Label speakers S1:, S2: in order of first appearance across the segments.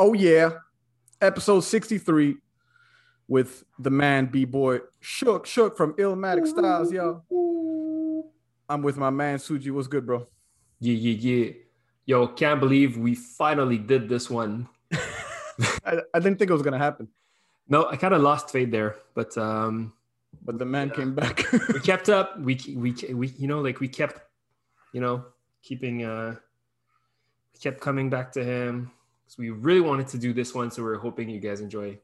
S1: Oh yeah, episode sixty-three with the man B boy Shook Shook from Illmatic Styles, yo. I'm with my man Suji. What's good, bro?
S2: Yeah, yeah, yeah. Yo, can't believe we finally did this one.
S1: I, I didn't think it was gonna happen,
S2: No, I kind of lost faith there, but um,
S1: but the man came back.
S2: we kept up. We we we you know like we kept, you know, keeping uh, we kept coming back to him because we really wanted to do this one. So we're hoping you guys enjoy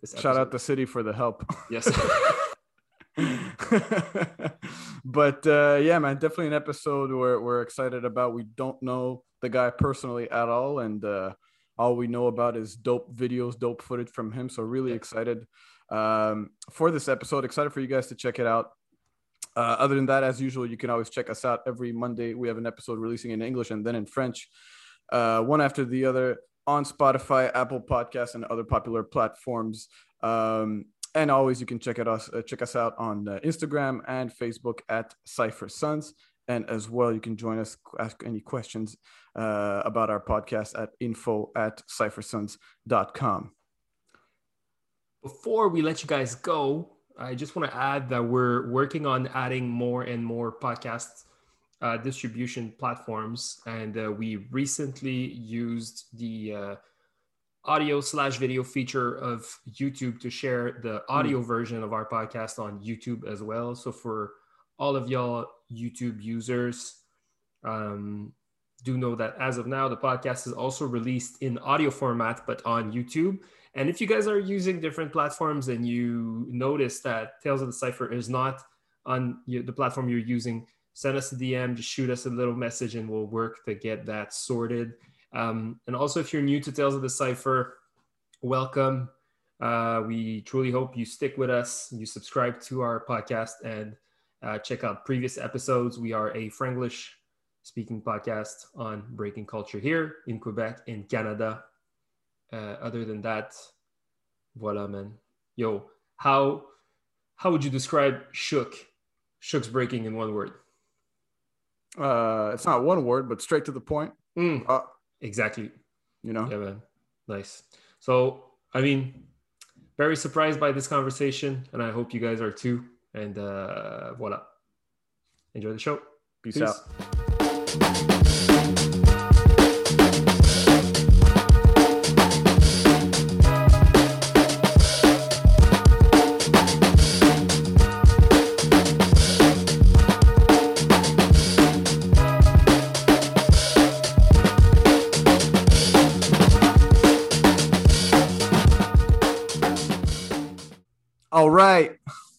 S2: this.
S1: Shout out the city for the help.
S2: yes.
S1: but uh, yeah, man, definitely an episode where we're excited about. We don't know the guy personally at all, and uh, all we know about is dope videos, dope footage from him. So really
S2: Yeah.
S1: excited um, for this episode. Excited for you guys to check it out. Uh, other than that, as usual, you can always check us out every Monday. We have an episode releasing in English and then in French, uh, one after the other on Spotify, Apple Podcasts, and other popular platforms. Um, and always, you can check it us uh, check us out on uh, Instagram and Facebook at Cipher Sons. And as well, you can join us, ask any questions uh, about our podcast at info at ciphersons.com.
S2: Before we let you guys go, I just want to add that we're working on adding more and more podcast uh, distribution platforms, and uh, we recently used the uh, audio slash video feature of YouTube to share the audio version of our podcast on YouTube as well. So for all of y'all YouTube users, um, do know that as of now, the podcast is also released in audio format, but on YouTube. And if you guys are using different platforms and you notice that Tales of the Cipher is not on the platform you're using, send us a DM, just shoot us a little message, and we'll work to get that sorted. Um, and also, if you're new to Tales of the Cipher, welcome. Uh, we truly hope you stick with us, you subscribe to our podcast, and uh, check out previous episodes. We are a Franglish speaking podcast on breaking culture here in Quebec, in Canada. Uh, other than that, voila, man. Yo, how how would you describe Shook? Shook's breaking in one word.
S1: Uh, it's not one word, but straight to the point.
S2: Mm,
S1: Uh,
S2: exactly.
S1: you know,
S2: Yeah, man. Nice. So, I mean, very surprised by this conversation, and I hope you guys are too. And uh, voila. Enjoy the show.
S1: peace,
S2: Peace.
S1: out.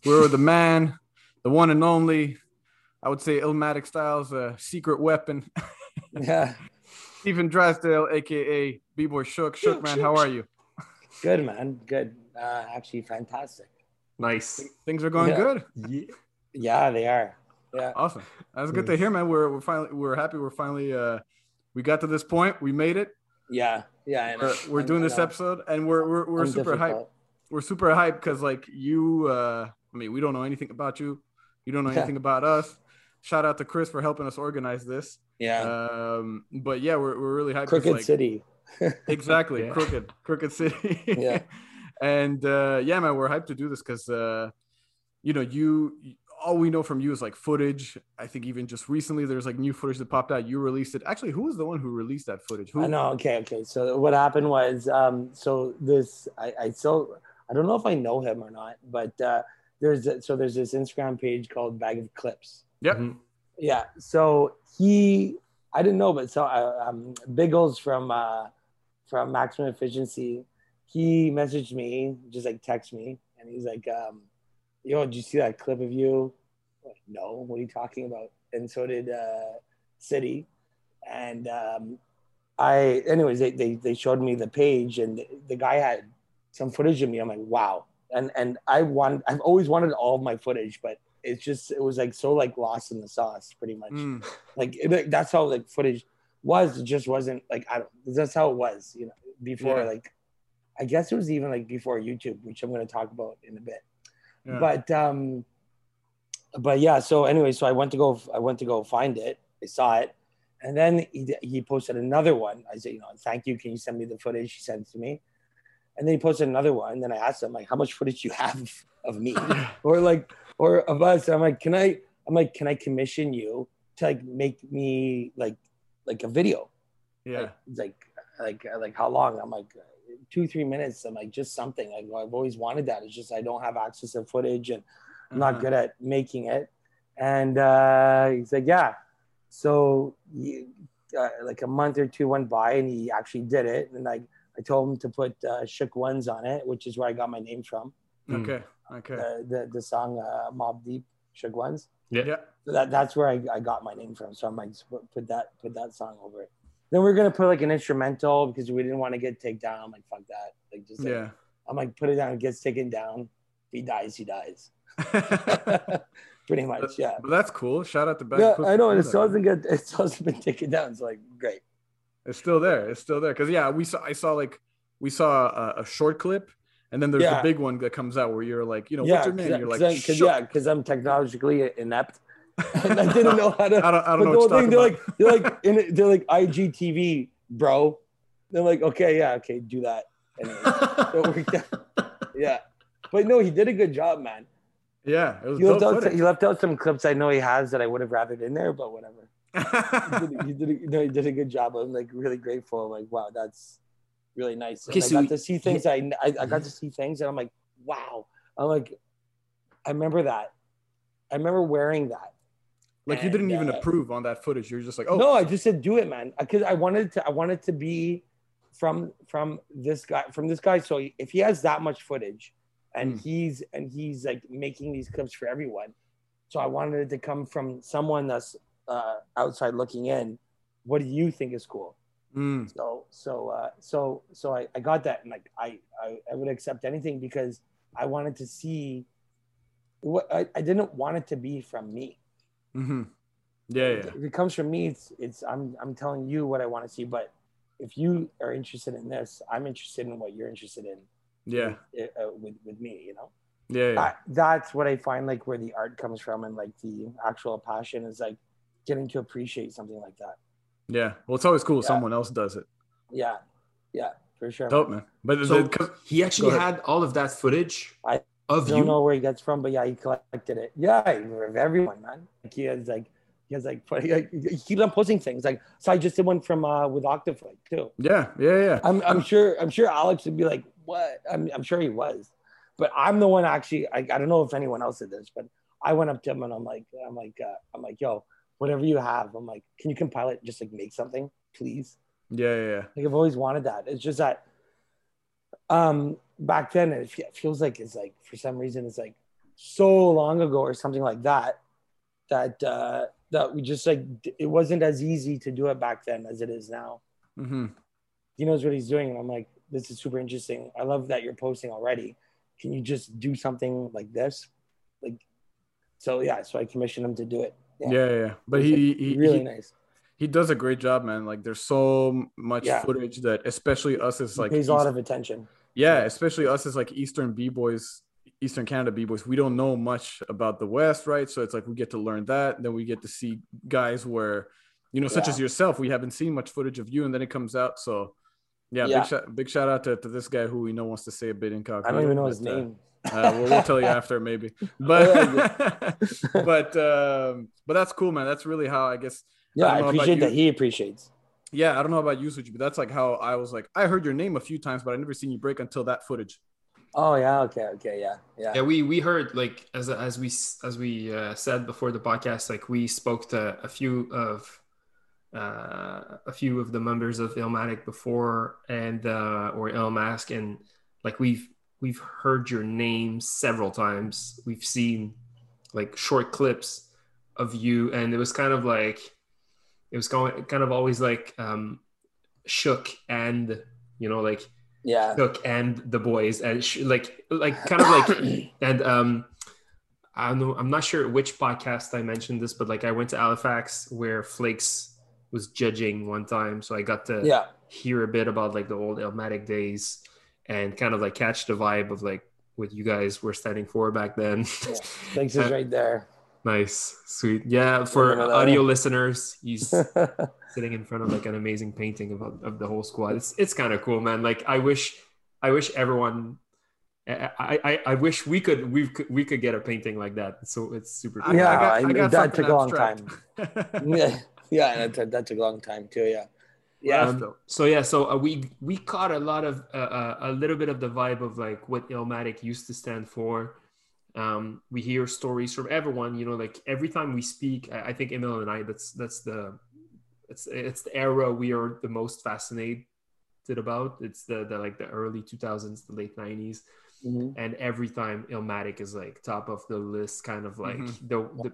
S1: We're the man, the one and only. I would say Illmatic Styles, a secret weapon.
S3: Yeah,
S1: Stephen Drysdale, aka B-Boy Shook. Shook, man, how are you?
S3: good man, good. Uh, actually, fantastic.
S2: Nice.
S1: Things are going
S3: Yeah.
S1: good.
S2: Yeah.
S3: Yeah, they are. Yeah,
S1: Awesome. That's good to hear, man. We're we're finally we're happy. We're finally uh we got to this point. We made it.
S3: yeah, yeah. I.
S1: We're, we're doing this episode, and we're we're, we're
S3: I'm
S1: super hyped. We're super hyped because like you. uh I mean, we don't know anything about you. You don't know
S3: Yeah.
S1: anything about us. Shout out to Chris for helping us organize this.
S3: Yeah,
S1: Um, but yeah, we're we're really hyped. 'cause,
S3: Crooked
S1: like,
S3: City.
S1: exactly
S2: Yeah.
S1: crooked crooked city
S3: Yeah.
S1: and uh yeah man we're hyped to do this because uh you know you all we know from you is like footage i think even just recently there's like new footage that popped out you released it actually who was the one who released that footage who
S3: I know. Okay, okay. So what happened was, um, so this, I, I still, I don't know if I know him or not, but uh, there's, a, so there's this Instagram page called Bag of Clips.
S1: Yep.
S2: Mhm.
S3: Yeah. So he, I didn't know, but so uh, um, Biggles from uh, from Maximum Efficiency, he messaged me, just like text me, and he's like, um, "Yo, did you see that clip of you?" I'm like, no, what are you talking about? And so did uh, City, and um, I, anyways, they, they they showed me the page, and the, the guy had some footage of me. I'm like, wow. And and I want, I've always wanted all of my footage, but it's just it was like so like lost in the sauce, pretty much.
S1: Mm,
S3: Like it, that's how like footage was. It just wasn't like I don't. That's how it was, you know. Before
S1: Yeah.
S3: like, I guess it was even like before YouTube, which I'm going to talk about in a bit.
S1: yeah.
S3: But um, but yeah. So anyway, so I went to go. I went to go find it. I saw it, And then he, he posted another one. I said, you know, thank you. Can you send me the footage? He sent it to me. And then he posted another one. And then I asked him, like, how much footage you have of me? or like, or of us. I'm like, can I, I'm like, can I commission you to like make me like, like a video?
S1: Yeah.
S3: Like, like, like, like how long? I'm like, two, three minutes. I'm like, just something. Like, I've always wanted that. It's just, I don't have access to footage and I'm not
S1: Uh-huh.
S3: good at making it. And uh, he's like, yeah. So he, uh, like a month or two went by and he actually did it. And like I told him to put uh, Shook Ones on it, which is where I got my name from.
S1: Okay. Okay.
S3: The, the, the song uh, Mobb Deep, Shook Ones.
S1: Yeah.
S3: So that, that's where I, I got my name from. So I'm like, just put, put that put that song over it. Then we are gonna put like an instrumental because we didn't want to get taken down. I'm like, fuck that. Like just like,
S1: Yeah.
S3: I'm like, put it down. It gets taken down. If he dies, he dies. Pretty much, yeah.
S1: But that's cool. Shout out to Ben.
S3: Yeah,
S1: Clip
S3: I know, and
S1: doing
S3: it
S1: that,
S3: still
S1: man.
S3: hasn't get it still hasn't been taken down. So like, great.
S1: It's still there. It's still there. Cause yeah, we saw. I saw like we saw a, a short clip, and then there's
S3: Yeah.
S1: the big one that comes out where you're like, you know,
S3: yeah,
S1: what's your name? You're like, "Shook."
S3: yeah, because I'm technologically inept, and I didn't know how to.
S1: I don't. I don't know
S3: the whole thing, they're like, they're like, in, they're like IGTV, bro. They're like, okay, yeah, okay, do that. Anyway, it worked out. Yeah, but no, he did a good job, man.
S1: yeah, it was
S3: He left out he left out some clips I know he has that I would have rathered in there, but whatever. He did, he did, a, no, he did a good job. I'm like really grateful. I'm Like, wow, that's really nice. And
S2: Okay,
S3: I
S2: so
S3: got to see things. I, I I got to see things, and I'm like, wow. I'm like, I remember that. I remember wearing that.
S1: like you didn't even
S3: uh,
S1: approve on that footage. You're just like, oh,
S3: No, I just said do it, man. Because I wanted to. I wanted to be from from this guy. From this guy. So if he has that much footage, and
S1: Mm.
S3: he's and he's like making these clips for everyone, so I wanted it to come from someone that's uh, outside looking in. What do you think is cool?
S1: mm,
S3: So so uh, so so I, I got that, and like I, I I would accept anything because I wanted to see. What I, I didn't want it to be from me
S1: Mm-hmm. yeah, yeah,
S3: if it comes from me, it's it's I'm I'm telling you what I want to see. But if you are interested in this, I'm interested in what you're interested in.
S1: yeah,
S3: with, uh, with with me, you know.
S1: yeah, yeah.
S3: That, that's what I find like where the art comes from and like the actual passion is like getting to appreciate something like that.
S1: yeah. Well, it's always cool. if
S3: Yeah.
S1: Someone else does it.
S3: Yeah, yeah, for sure.
S1: Dope, man. But
S2: So-
S1: the-
S2: he actually had all of that footage
S3: I
S2: of
S3: don't
S2: you.
S3: know where he gets from, but yeah, he collected it. Yeah, of everyone, man. Like he has like he has like he keeps on posting things. Like so, I just did one from uh with Octaflight too.
S1: yeah, yeah, yeah.
S3: I'm, I'm sure I'm sure Alex would be like, what? I'm, I'm sure he was, but I'm the one actually. I, I don't know if anyone else did this, but I went up to him and I'm like, I'm like, uh, I'm like, yo, whatever you have, I'm like, can you compile it? Just like make something, please.
S1: Yeah, yeah, yeah.
S3: Like I've always wanted that. It's just that, um, back then it feels like it's like for some reason it's like so long ago or something like that, that uh, that we just like it wasn't as easy to do it back then as it is now
S1: Mm-hmm.
S3: he knows what he's doing. And I'm like, this is super interesting. I love that you're posting already. Can you just do something like this? Like, so yeah, so I commissioned him to do it.
S1: Yeah, yeah, yeah. But he, he,
S3: really
S1: he,
S3: nice.
S1: he does a great job, man. Like there's so much
S3: Yeah.
S1: footage that, especially us as like,
S3: pays a lot of attention.
S1: yeah, especially us as like Eastern b boys, Eastern Canada b boys. We don't know much about the West, right? So it's like we get to learn that. Then we get to see guys where, you know, such
S3: Yeah.
S1: as yourself, we haven't seen much footage of you, and then it comes out. So, yeah,
S3: Yeah.
S1: big shout, big shout out to, to this guy who we know wants to say a bit incognito.
S3: I don't even know his
S1: uh,
S3: name.
S1: Uh, we'll, we'll tell you after maybe. But but um but that's cool man. That's really how i guess
S3: Yeah,
S1: I
S3: I,
S1: don't know about
S3: appreciate that he appreciates.
S1: yeah i don't know about you Suji, but that's like how i was like i heard your name a few times but i never seen you break until that footage.
S3: Oh yeah, okay, okay, yeah, yeah.
S2: Yeah, we we heard like as as we as we uh, said before the podcast, like we spoke to a few of uh, a few of the members of Illmatic before and uh, or Illmask, and like we've we've heard your name several times. We've seen like short clips of you, and it was kind of like it was going kind of always like um, shook and you know like
S3: Yeah.
S2: shook and the boys and sh- like like kind of like and um I don't know I'm not sure which podcast I mentioned this but like I went to Halifax where Flakes was judging one time so I got to
S3: Yeah.
S2: hear a bit about like the old Illmatic days and kind of like catch the vibe of like what you guys were standing for back then.
S3: Thanks is right there.
S2: Nice, sweet. Yeah, for audio listeners, he's sitting in front of like an amazing painting of, of the whole squad. It's it's kind of cool, man. Like I wish, I wish everyone, I, I I wish we could we could we could get a painting like that. So it's super. Cool.
S3: Yeah,
S1: I
S3: I- that took a long
S1: abstract.
S3: yeah, yeah, that that took a long time too. Yeah, yeah,
S2: Um, so yeah, so uh, we we caught a lot of uh, uh, a little bit of the vibe of like what Illmatic used to stand for. Um, we hear stories from everyone. You know, like every time we speak, I, I think Emil and I. That's that's the it's it's the era we are the most fascinated about. It's the the like the early two thousands, the late nineties,
S3: Mhm.
S2: and every time Illmatic is like top of the list, kind of like
S1: Mhm.
S2: the the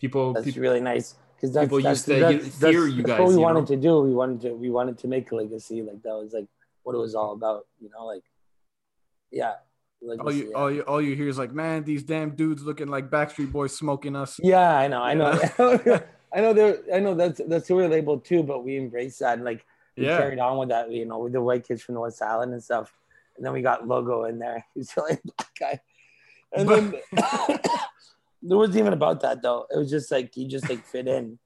S2: people.
S3: that's
S2: people
S3: really nice because that's,
S2: people
S3: that's,
S2: used to
S3: that's,
S2: you-
S3: that's,
S2: fear you guys,
S3: what we
S2: you
S3: wanted
S2: know?
S3: to do. We wanted to we wanted to make a legacy. Like that was like what it was all about. You know, like yeah, legacy,
S1: all you
S3: yeah.
S1: all you all you hear is like, man, these damn dudes looking like Backstreet Boys smoking us.
S3: Yeah, I know, I know, I know. There, I know that's that's who we're labeled too, but we embraced that and like we
S1: Yeah.
S3: carried on with that. You know, with the white kids from North Island and stuff, and then we got logo in there. He's only black guy, and then there wasn't even about that though. It was just like he just like fit in,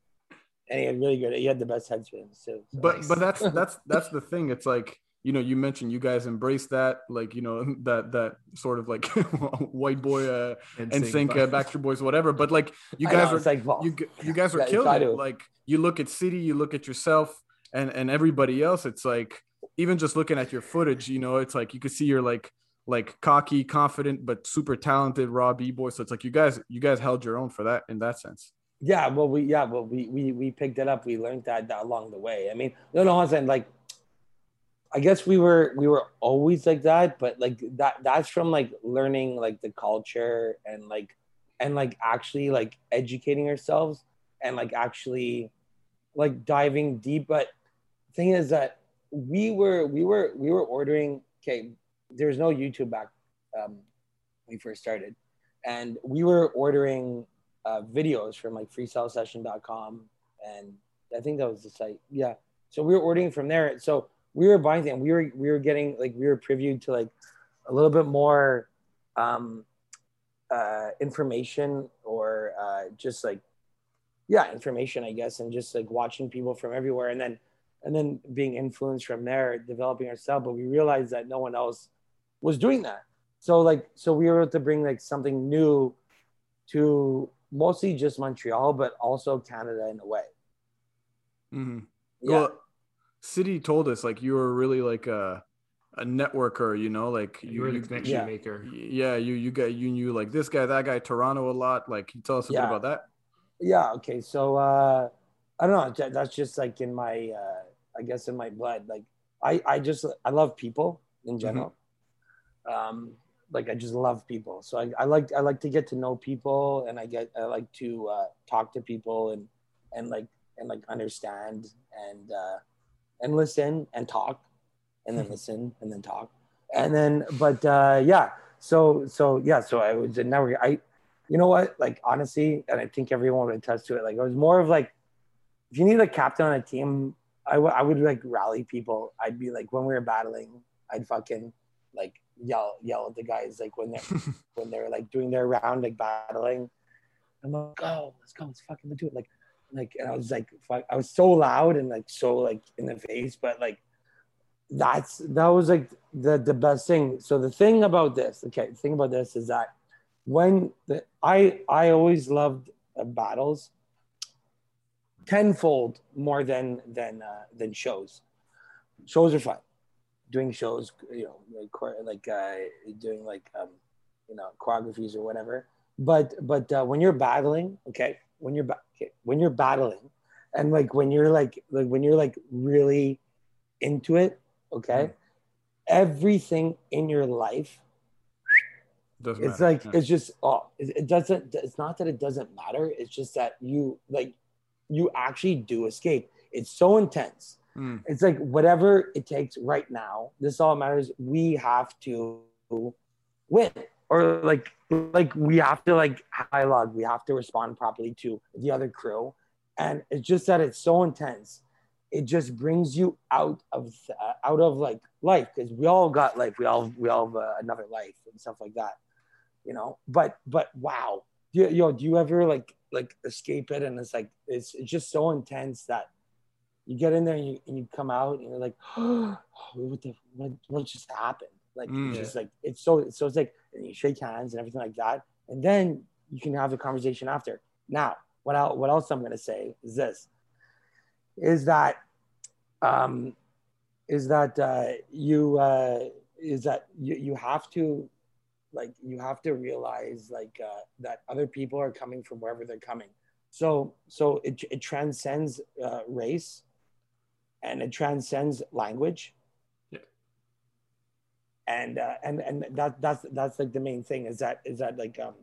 S3: and he had really good. He had the best headspins too. so.
S1: but but that's that's that's the thing it's like you know you mentioned you guys embrace that like you know that that sort of like white boy uh NSYNC uh, backstreet boys whatever but like you guys
S3: know,
S1: are
S3: like well,
S1: you you guys are
S3: Yeah,
S1: killing it like you look at city you look at yourself and and everybody else it's like even just looking at your footage you know it's like you could see you're like like cocky confident but super talented raw b-boy so it's like you guys you guys held your own for that in that sense
S3: Yeah, well, we yeah, well, we we we picked it up. We learned that, that along the way. I mean, no, no, I'm saying like, I guess we were we were always like that, but like that that's from like learning like the culture and like and like actually like educating ourselves and like actually like diving deep. But thing is that we were we were we were ordering. Okay, there's no YouTube back um, when we first started, and we were ordering uh, videos from like freestylesession.com and I think that was the site. Yeah. So we were ordering from there. So we were buying things. We were we were getting like we were previewed to like a little bit more um uh information or uh just like yeah, information I guess and just like watching people from everywhere and then and then being influenced from there, developing ourselves. But we realized that no one else was doing that. So like so we were able to bring like something new to mostly just Montreal, but also Canada in a way.
S1: mm-hmm.
S3: Yeah.
S1: Well, City told us like you were really like a a networker, you know, like
S2: you were the connection
S3: yeah.
S2: maker.
S1: yeah, you you got you knew like this guy, that guy, Toronto a lot. Like, can you tell us a
S3: Yeah.
S1: bit about that?
S3: yeah. Okay. So uh, I don't know. That's just like in my, uh, I guess in my blood. Like I, I just, I love people in general. Um, like I just love people. So I, I like, I like to get to know people, and I get, I like to uh, talk to people and and like and like understand and uh, and listen and talk, and then listen and then talk, and then but uh, yeah. So so yeah. So I was a network. I you know what? Like honestly, and I think everyone would attest to it. Like it was more of like, if you need a captain on a team, I I would like rally people. I'd be like when we were battling, I'd fucking like yell yell at the guys like when they're when they're like doing their round like battling. I'm like, go, let's go, let's fucking do it. Like like and I was like fuck, I was so loud and like so like in the face, but like that's that was like the the best thing. So the thing about this, okay, the thing about this is that when the I I always loved uh, battles tenfold more than than uh, than shows. Shows are fun. Doing shows, you know, like like uh, doing like um, you know choreographies or whatever. But but uh, when you're battling, okay, when you're ba- okay, when you're battling, and like when you're like like when you're like really into it, okay, everything in your life
S1: Doesn't
S3: it's
S1: matter.
S3: like
S1: Yeah.
S3: it's just oh it doesn't it's not that it doesn't matter it's just that you like you actually do escape it's so intense
S1: Mm.
S3: it's like whatever it takes right now this all matters. We have to win. Or like like we have to like dialogue. We have to respond properly to the other crew. And it's just that it's so intense. It just brings you out of uh, out of like life. Because we all got life we all we all have uh, another life and stuff like that you know? But but wow. You, yo, do you ever like like escape it? And it's like it's it's just so intense that you get in there and you, and you come out and you're like, oh, what the what, what just happened? Like
S1: Mm.
S3: it's just like it's so so it's like and you shake hands and everything like that, and then you can have a conversation after. Now, what else, what else I'm gonna say is this: is that um, is that uh, you uh, is that you you have to like you have to realize like uh, that other people are coming from wherever they're coming. So so it it transcends uh, race, and it transcends language.
S2: Yeah.
S3: And uh, and and that that's that's like the main thing is that is that like um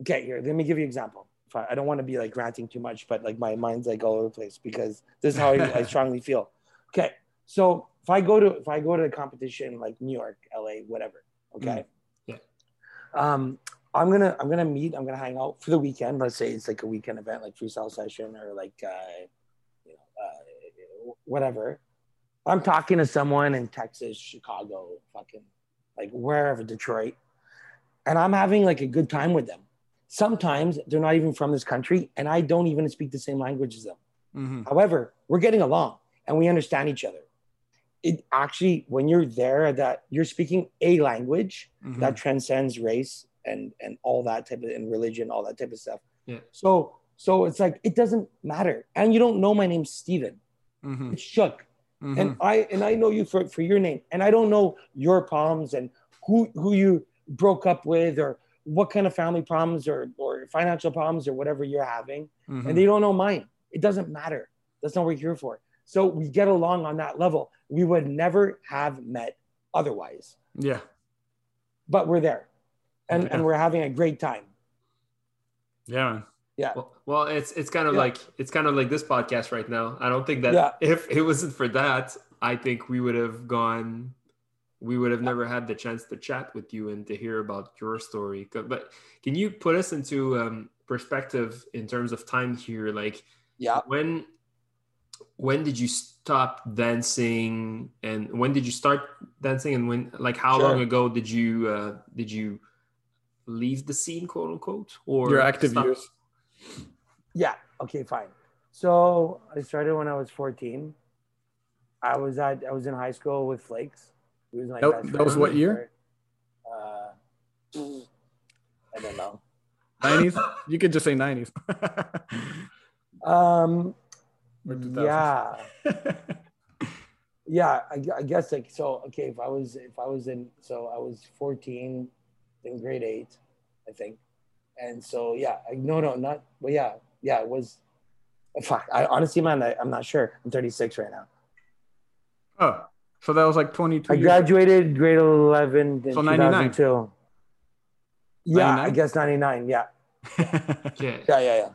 S3: okay here let me give you an example. I, don't want to be like ranting too much, but like my mind's like all over the place because this is how I, I strongly feel. Okay, so if I go to if I go to a competition like New York, LA, whatever, okay,
S2: Yeah.
S3: um, I'm gonna I'm gonna meet I'm gonna hang out for the weekend. Let's say it's like a weekend event, like freestyle session or like uh, you know uh, whatever. I'm talking to someone in Texas, Chicago, fucking like wherever, Detroit, and I'm having like a good time with them. Sometimes they're not even from this country, and I don't even speak the same language as them.
S1: Mhm.
S3: However, we're getting along and we understand each other. It actually, when you're there, that you're speaking a language
S1: Mhm.
S3: that transcends race and and all that type of and religion, all that type of stuff.
S2: Yeah.
S3: So so it's like it doesn't matter, and you don't know my name's Steven.
S1: Mhm.
S3: It's Shook,
S1: Mhm.
S3: and I and I know you for for your name, and I don't know your problems and who who you broke up with or what kind of family problems or or financial problems or whatever you're having
S1: Mhm.
S3: and they don't know mine. It doesn't matter. That's not what we're here for. So we get along on that level. We would never have met otherwise,
S1: yeah.
S3: but we're there and,
S1: Yeah.
S3: and we're having a great time.
S1: Yeah, man.
S2: Well, well, it's it's kind of
S3: Yeah.
S2: like it's kind of like this podcast right now. I don't think that
S3: Yeah.
S2: if it wasn't for that, I think we would have gone. We would have never had the chance to chat with you and to hear about your story. But can you put us into um, perspective in terms of time here? Like
S3: Yeah.
S2: when when did you stop dancing and when did you start dancing and when like how
S3: Sure.
S2: long ago did you uh, did you leave the scene quote unquote or
S1: Your active
S2: stop-
S1: years.
S3: Yeah. Okay, fine. So I started when I was 14. I was at I was in high school with Flakes. He was my
S1: That-
S3: best
S1: that was what year?
S3: Uh, I don't know.
S1: 90s? You could just say 90s.
S3: Um, yeah. yeah I, I guess like so okay if i was if i was in so i was 14 in grade 8 i think and so yeah I, no no not but yeah yeah it was fuck i honestly man I, i'm not sure. I'm 36 right now.
S1: Oh, so that was like 22
S3: i
S1: years.
S3: graduated grade 11 in
S1: So 99.
S3: 2002 yeah i guess 99 yeah.
S2: Okay.
S3: yeah yeah yeah.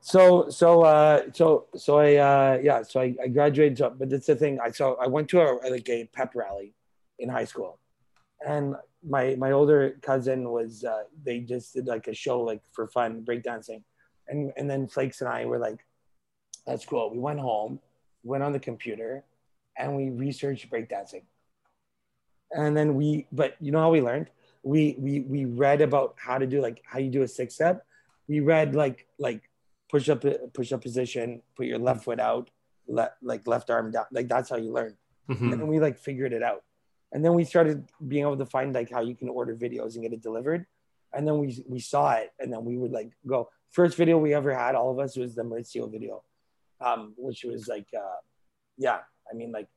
S3: So so uh so so i uh yeah so i, I graduated so, but that's the thing. I so i went to a like a pep rally in high school. And my my older cousin was uh they just did like a show like for fun breakdancing. And and then flakes and i were like that's cool. We went home went on the computer and we researched breakdancing. And then we but you know how we learned? We we we read about how to do like how you do a six step we read like like push up push up position put your left foot out le- like left arm down. Like that's how you learn.
S2: Mhm.
S3: and then we like figured it out and then we started being able to find like how you can order videos and get it delivered and then we we saw it and then we would like go first video we ever had all of us was the Maurizio video um which was like uh yeah i mean like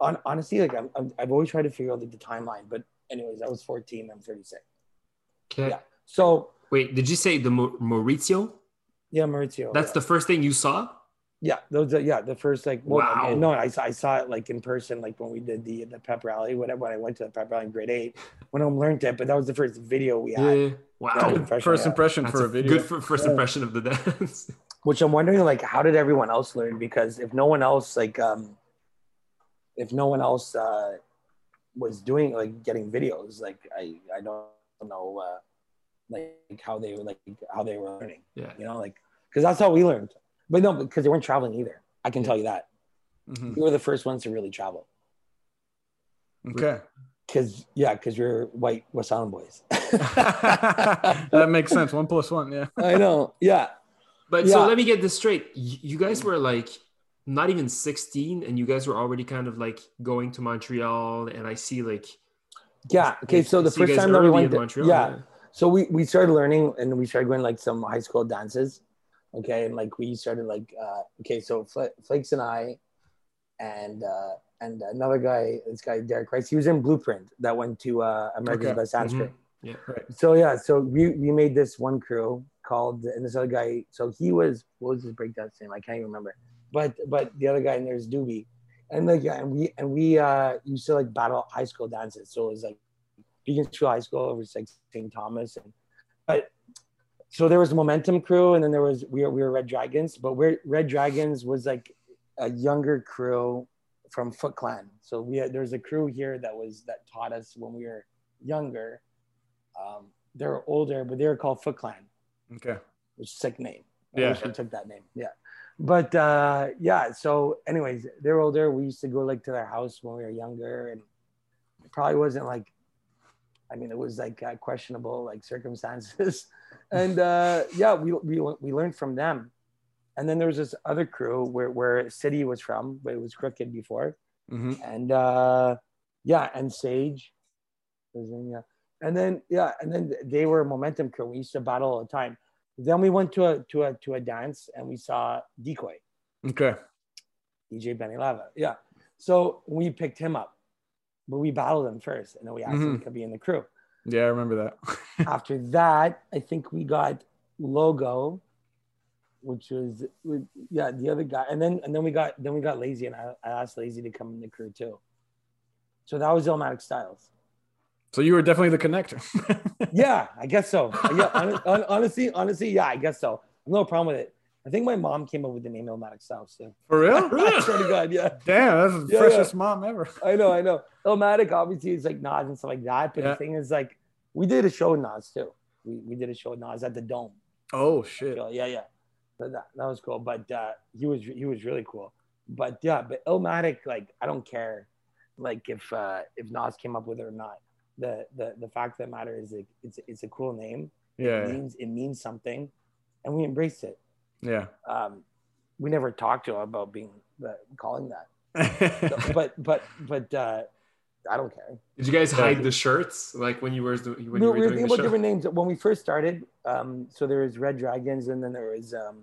S3: on, honestly like I'm, I'm, i've always tried to figure out like, the timeline but anyways i was 14 i'm 36
S2: Okay.
S3: Yeah. so
S2: Wait, did you say the Maurizio?
S3: yeah Maurizio
S2: That's
S3: yeah.
S2: the first thing you saw?
S3: Yeah, those are, yeah, the first like well,
S2: Wow.
S3: no, I saw I saw it like in person, like when we did the the pep rally, whatever. When I went to the pep rally in grade eight, when I learned it, but that was the first video we had,
S2: Yeah. Wow.
S3: Impression,
S1: first impression for a
S2: a
S1: video.
S2: good for first
S3: Yeah.
S2: impression of the dance.
S3: which I'm wondering like how did everyone else learn? Because if no one else like um, if no one else uh, was doing like getting videos, like I I don't know uh, like how they were like how they were learning,
S2: yeah.
S3: you know, like because that's how we learned. But no, because they weren't traveling either. I can tell you that
S1: Mhm.
S3: we were the first ones to really travel.
S1: Okay.
S3: Cause yeah, cause you're white West Island boys.
S1: that makes sense. One plus one. Yeah.
S3: I know. Yeah.
S2: But
S3: Yeah.
S2: so let me get this straight. You guys were like not even 16 and you guys were already kind of like going to Montreal and I see like
S3: Yeah. Okay. So the first time that we went, to,
S2: Montreal,
S3: yeah. So we we started learning and we started going like some high school dances. Okay, and like we started like uh, okay, so Fl- Flakes and I, and uh, and another guy, this guy Derek Rice, he was in Blueprint that went to uh, America's
S1: Okay.
S3: Best
S2: Mhm.
S3: Crew.
S2: Yeah.
S3: So yeah, so we we made this one crew called and this other guy. So he was what was his breakdance name? I can't even remember. But but the other guy in there is Doobie, and like yeah, and we and we uh used to like battle high school dances. So it was like Beaconsfield High School, over like St. Thomas, and but so there was Momentum crew, and then there was we were we were Red Dragons, but we're Red Dragons was like a younger crew from Foot Clan. So we had, there's a crew here that was that taught us when we were younger. Um, they were older, but they were called Foot Clan,
S1: Okay.
S3: which sick name. I
S1: Yeah.
S3: we took that name. Yeah. But uh, yeah, so anyways, they're older. We used to go like to their house when we were younger, and it probably wasn't like, I mean, it was like uh, questionable like circumstances, and uh, yeah, we, we we learned from them. And then there was this other crew where where City was from, but it was Crooked before,
S1: hmm
S3: and uh, yeah, and Sage, was in, yeah, and then yeah, and then they were a momentum crew. We used to battle all the time. Then we went to a to a to a dance and we saw Decoy,
S1: Okay.
S3: DJ Benny Lava. Yeah, so we picked him up, but we battled him first, and then we asked him
S1: Mhm.
S3: to be in the crew.
S1: Yeah, I remember that.
S3: After that, I think we got Logo, which was yeah the other guy, and then and then we got then we got Lazy, and I, I asked Lazy to come in the crew too. So that was Illmatic Styles.
S1: so you were definitely the connector.
S3: yeah, I guess so. Yeah, hon- hon- honestly, honestly, yeah, I guess so. No problem with it. I think my mom came up with the name Illmatic Styles too.
S1: For real?
S3: I swear to God, yeah.
S1: Damn, that's the
S3: Yeah,
S1: freshest mom ever.
S3: I know, I know. Illmatic obviously is like Nas and stuff like that, but
S1: Yeah.
S3: the thing is like we did a show with Nas too. We, we did a show with Nas at the Dome.
S1: Oh shit.
S3: Yeah, yeah. That, that was cool. But uh, he was he was really cool. But yeah, but Illmatic, like I don't care like if uh if Nas came up with it or not. The the the fact that matters is like, it's it's a cool name. It
S1: Yeah.
S3: means it means something, and we embraced it.
S1: Yeah.
S3: Um, we never talked to him about being the, calling that. So- but but but uh, I don't care.
S2: Did you guys
S1: Yeah.
S2: hide the shirts like when you were when
S3: we,
S2: you
S3: were
S2: were doing
S3: thinking
S2: the
S3: about
S2: show?
S3: different names when we first started. Um, so there was Red Dragons, and then there was um,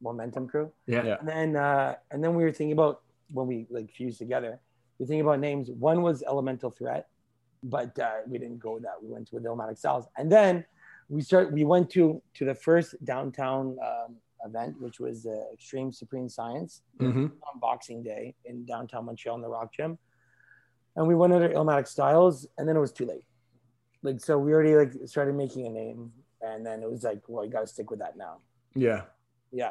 S3: Momentum Crew,
S2: Yeah.
S1: Yeah.
S3: and then uh, and then we were thinking about when we like fused together. We thinking about names. One was Elemental Threat, but uh, we didn't go with that. We went with Illmatic Cells, and then we start. We went to to the first downtown um, event, which was the Extreme Supreme Science
S1: hmm
S3: on Boxing Day in downtown Montreal in the Rock Gym, and we went under Illmatic Styles, and then it was too late. Like so, we already like started making a name, and then it was like, well, you got to stick with that now.
S1: Yeah.
S3: Yeah.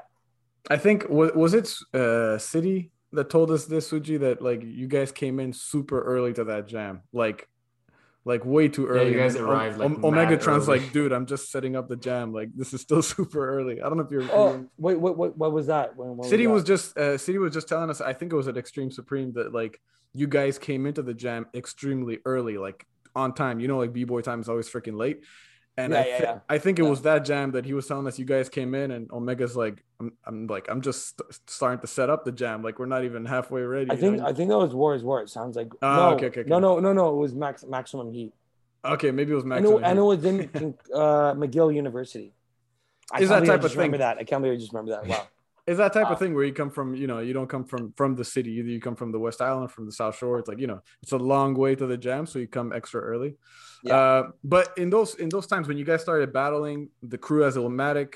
S1: I think was was it uh City that told us this, Suji, that like you guys came in super early to that jam, like like way too early.
S2: Yeah,
S1: early.
S2: you guys
S1: And
S2: arrived, like,
S1: Om- Omegatron's
S2: mad early.
S1: like, dude, I'm just setting up the jam. Like this is still super early. I don't know if you're.
S3: Oh, wait, what, what, what was that? When, when
S1: City was
S3: that?
S1: just uh, City was just telling us. I think it was at Extreme Supreme that like you guys came into the jam extremely early, like on time. You know, like b boy time is always freaking late. And I,
S3: Yeah, yeah, yeah.
S1: I think it
S3: Yeah.
S1: was that jam that he was telling us you guys came in and Omega's like I'm, I'm like I'm just st- starting to set up the jam like we're not even halfway ready.
S3: I think
S1: know?
S3: I think that was War is War. It sounds like
S1: Ah,
S3: no,
S1: okay, okay, okay.
S3: no, no, no, no. It was Max Maximum Heat.
S1: okay, maybe it was
S3: I
S1: Max.
S3: know,
S1: and
S3: I
S1: him.
S3: know it was in uh, McGill University. I
S1: Is that
S3: believe I
S1: type of
S3: just remember that. I can't believe I just remember that. Wow.
S1: It's that type
S3: Wow.
S1: of thing where you come from, you know, you don't come from from the city. Either you come from the West Island, from the South Shore. It's like you know, it's a long way to the jam, so you come extra early.
S3: Yeah.
S1: Uh, but in those in those times when you guys started battling the crew as Illmatic,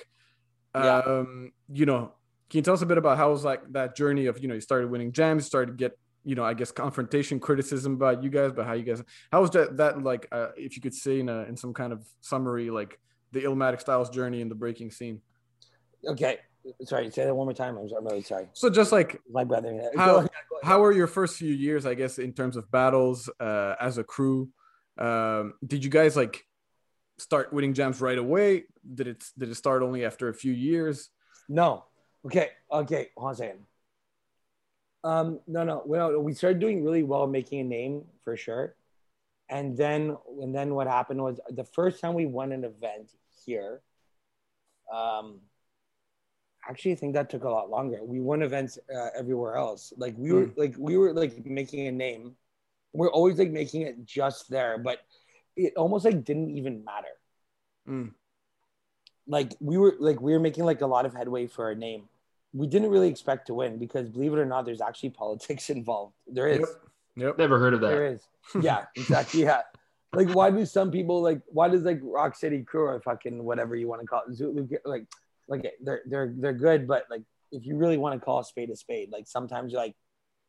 S3: Yeah.
S1: um, you know, can you tell us a bit about how was like that journey of you know you started winning jams, you started to get you know I guess confrontation, criticism about you guys, but how you guys how was that that like uh, if you could say in a in some kind of summary like the Illmatic Styles journey in the breaking scene.
S3: Okay. Sorry. Say that one more time. I'm, I'm really sorry.
S1: So just like
S3: My brother.
S1: How-
S3: Go ahead, go ahead.
S1: how were your first few years i guess in terms of battles uh as a crew um did you guys like start winning jams right away did it did it start only after a few years
S3: No. Okay. Okay. Hold on a second. Um, no, no. Well, we started doing really well, making a name for sure. and then and then what happened was the first time we won an event here um actually i think that took a lot longer. We won events uh, everywhere else. Like we were like we were like making a name. We're always like making it just there but it almost like didn't even matter.
S1: Mm.
S3: like we were like we were making like a lot of headway for our name. We didn't really expect to win because believe it or not there's actually politics involved. There is.
S1: Yep. Yep.
S2: Never heard of that.
S3: there is. Yeah exactly. Yeah. Like why do some people like why does like Rock Steady Crew or fucking whatever you want to call it like like they're they're they're good but like if you really want to call a spade a spade like sometimes you're like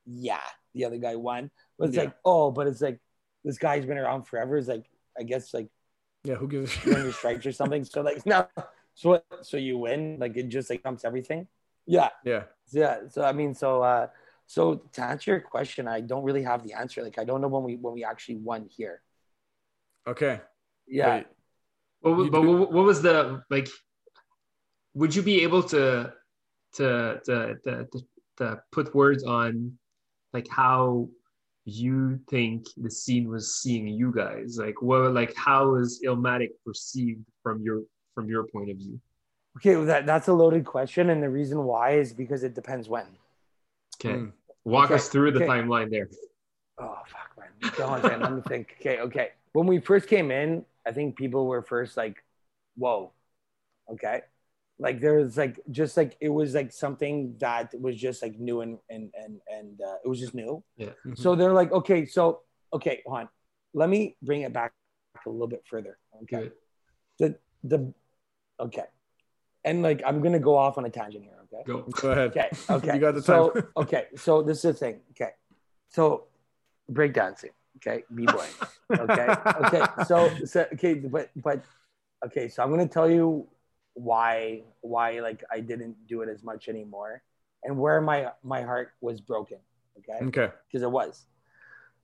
S3: yeah the other guy won but it's
S1: Yeah.
S3: like oh but it's like this guy's been around forever it's like i guess like
S1: Yeah. Who gives a
S3: you win your stripes or something so like no so what so you win like it just like trumps everything yeah
S1: yeah.
S3: yeah so i mean so uh so to answer your question i don't really have the answer like i don't know when we when we actually won here
S1: Okay.
S3: yeah
S1: Wait.
S2: What, but what, what was the like? Would you be able to to to to, to, to put words on like how you think the scene was seeing you guys? Like what like how is Illmatic perceived from your from your point of view?
S3: okay well, that that's a loaded question and the reason why is because it depends when
S2: Okay,
S1: Mm.
S2: walk
S3: Okay,
S2: us through the
S3: okay.
S2: timeline there.
S3: oh fuck man Go on, man. let me think okay okay when we first came in i think people were first like whoa okay like there was like just like it was like something that was just like new and and and and uh, it was just new
S1: Mhm.
S3: So they're like, okay, so okay, hold on. Let me bring it back a little bit further. Okay.
S2: Good.
S3: The the okay. And like I'm gonna go off on a tangent here, okay?
S2: Go.
S1: Go ahead.
S3: Okay, okay.
S1: you got the
S3: so
S1: time.
S3: okay, so this is the thing. Okay. So breakdancing, okay, B-boy. Okay. Okay. So so okay, but but okay, so I'm gonna tell you why why like I didn't do it as much anymore and where my my heart was broken. Okay
S1: okay.
S3: because it was.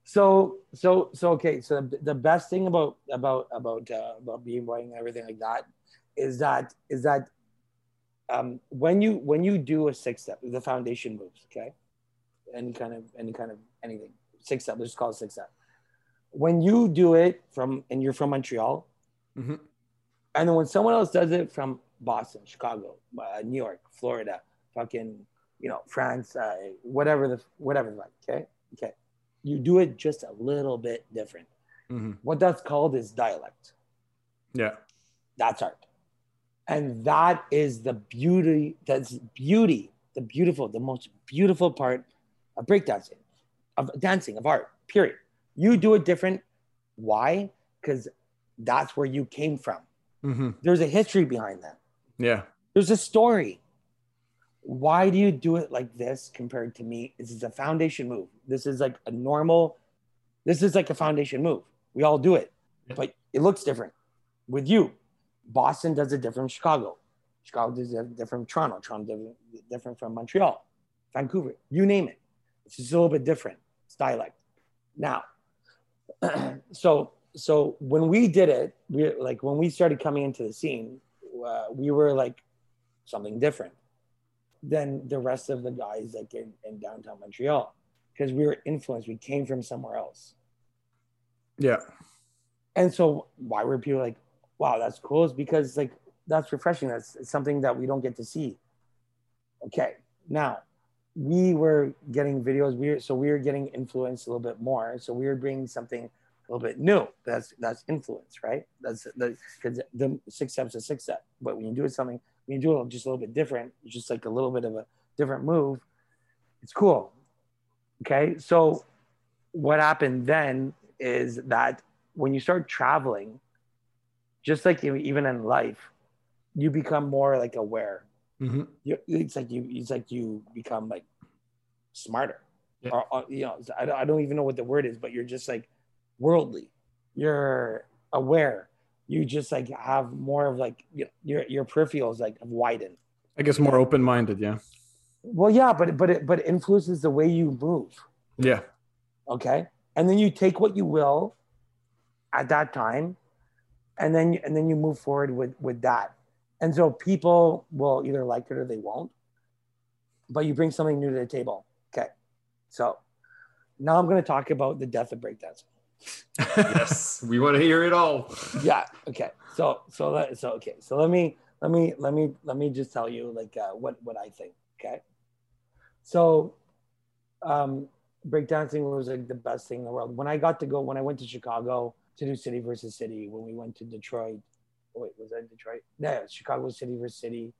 S3: So so so okay. So the, the best thing about about about uh, about being boy and everything like that is that is that um, when you when you do a six step, the foundation moves. Okay, any kind of any kind of anything six step. Let's just call it six step. When you do it from and you're from Montreal,
S1: Mhm.
S3: And then when someone else does it from Boston, Chicago, uh, New York, Florida, fucking, you know, France, uh, whatever the whatever the like, okay, okay, you do it just a little bit different.
S1: Mhm.
S3: What that's called is dialect.
S1: Yeah.
S3: That's art, and that is the beauty. That's beauty, the beautiful, the most beautiful part of breakdancing, of dancing, of art. Period. You do it different. Why? Because that's where you came from.
S1: Hmm
S3: There's a history behind that.
S1: Yeah.
S3: There's a story. Why do you do it like this compared to me? This is a foundation move. This is like a normal, this is like a foundation move. We all do it,
S2: Yeah.
S3: but it looks different. With you, Boston does it different from Chicago. Chicago does it different from Toronto. Toronto different, different from Montreal, Vancouver, you name it. It's just a little bit different. It's dialect. Now, so so when we did it, we like when we started coming into the scene, uh, we were like something different than the rest of the guys like in, in downtown Montreal because we were influenced. We came from somewhere else.
S1: Yeah.
S3: And so why were people like, wow, that's cool? Is because like that's refreshing. That's it's something that we don't get to see. Okay. Now we were getting videos. We were, so we were getting influenced a little bit more. So we were bringing something a little bit new. That's that's influence, right? That's the because the six steps is six step. But when you do something, when you do it just a little bit different, just like a little bit of a different move, it's cool. Okay. So what happened then is that when you start traveling, just like even in life, you become more like aware.
S1: hmm
S3: You, it's like you, it's like you become like smarter,
S2: Yeah.
S3: or, or, you know, I don't, I don't even know what the word is, but you're just like worldly. You're aware. You just like have more of like you know, your your peripherals like have widened.
S1: I guess more open minded. Yeah.
S3: Well, yeah, but but it but it influences the way you move.
S1: Yeah.
S3: okay and then you take what you will at that time and then and then you move forward with with that and so people will either like it or they won't but you bring something new to the table okay so now i'm going to talk about the death of breakdancing
S2: yes, we want to hear it all.
S3: yeah. Okay. So so let, so okay. So let me let me let me let me just tell you like uh, what what I think. Okay. So, um, breakdancing was like the best thing in the world. When I got to go, when I went to Chicago to do City versus City, when we went to Detroit, wait, was that Detroit? Yeah, Chicago City versus City.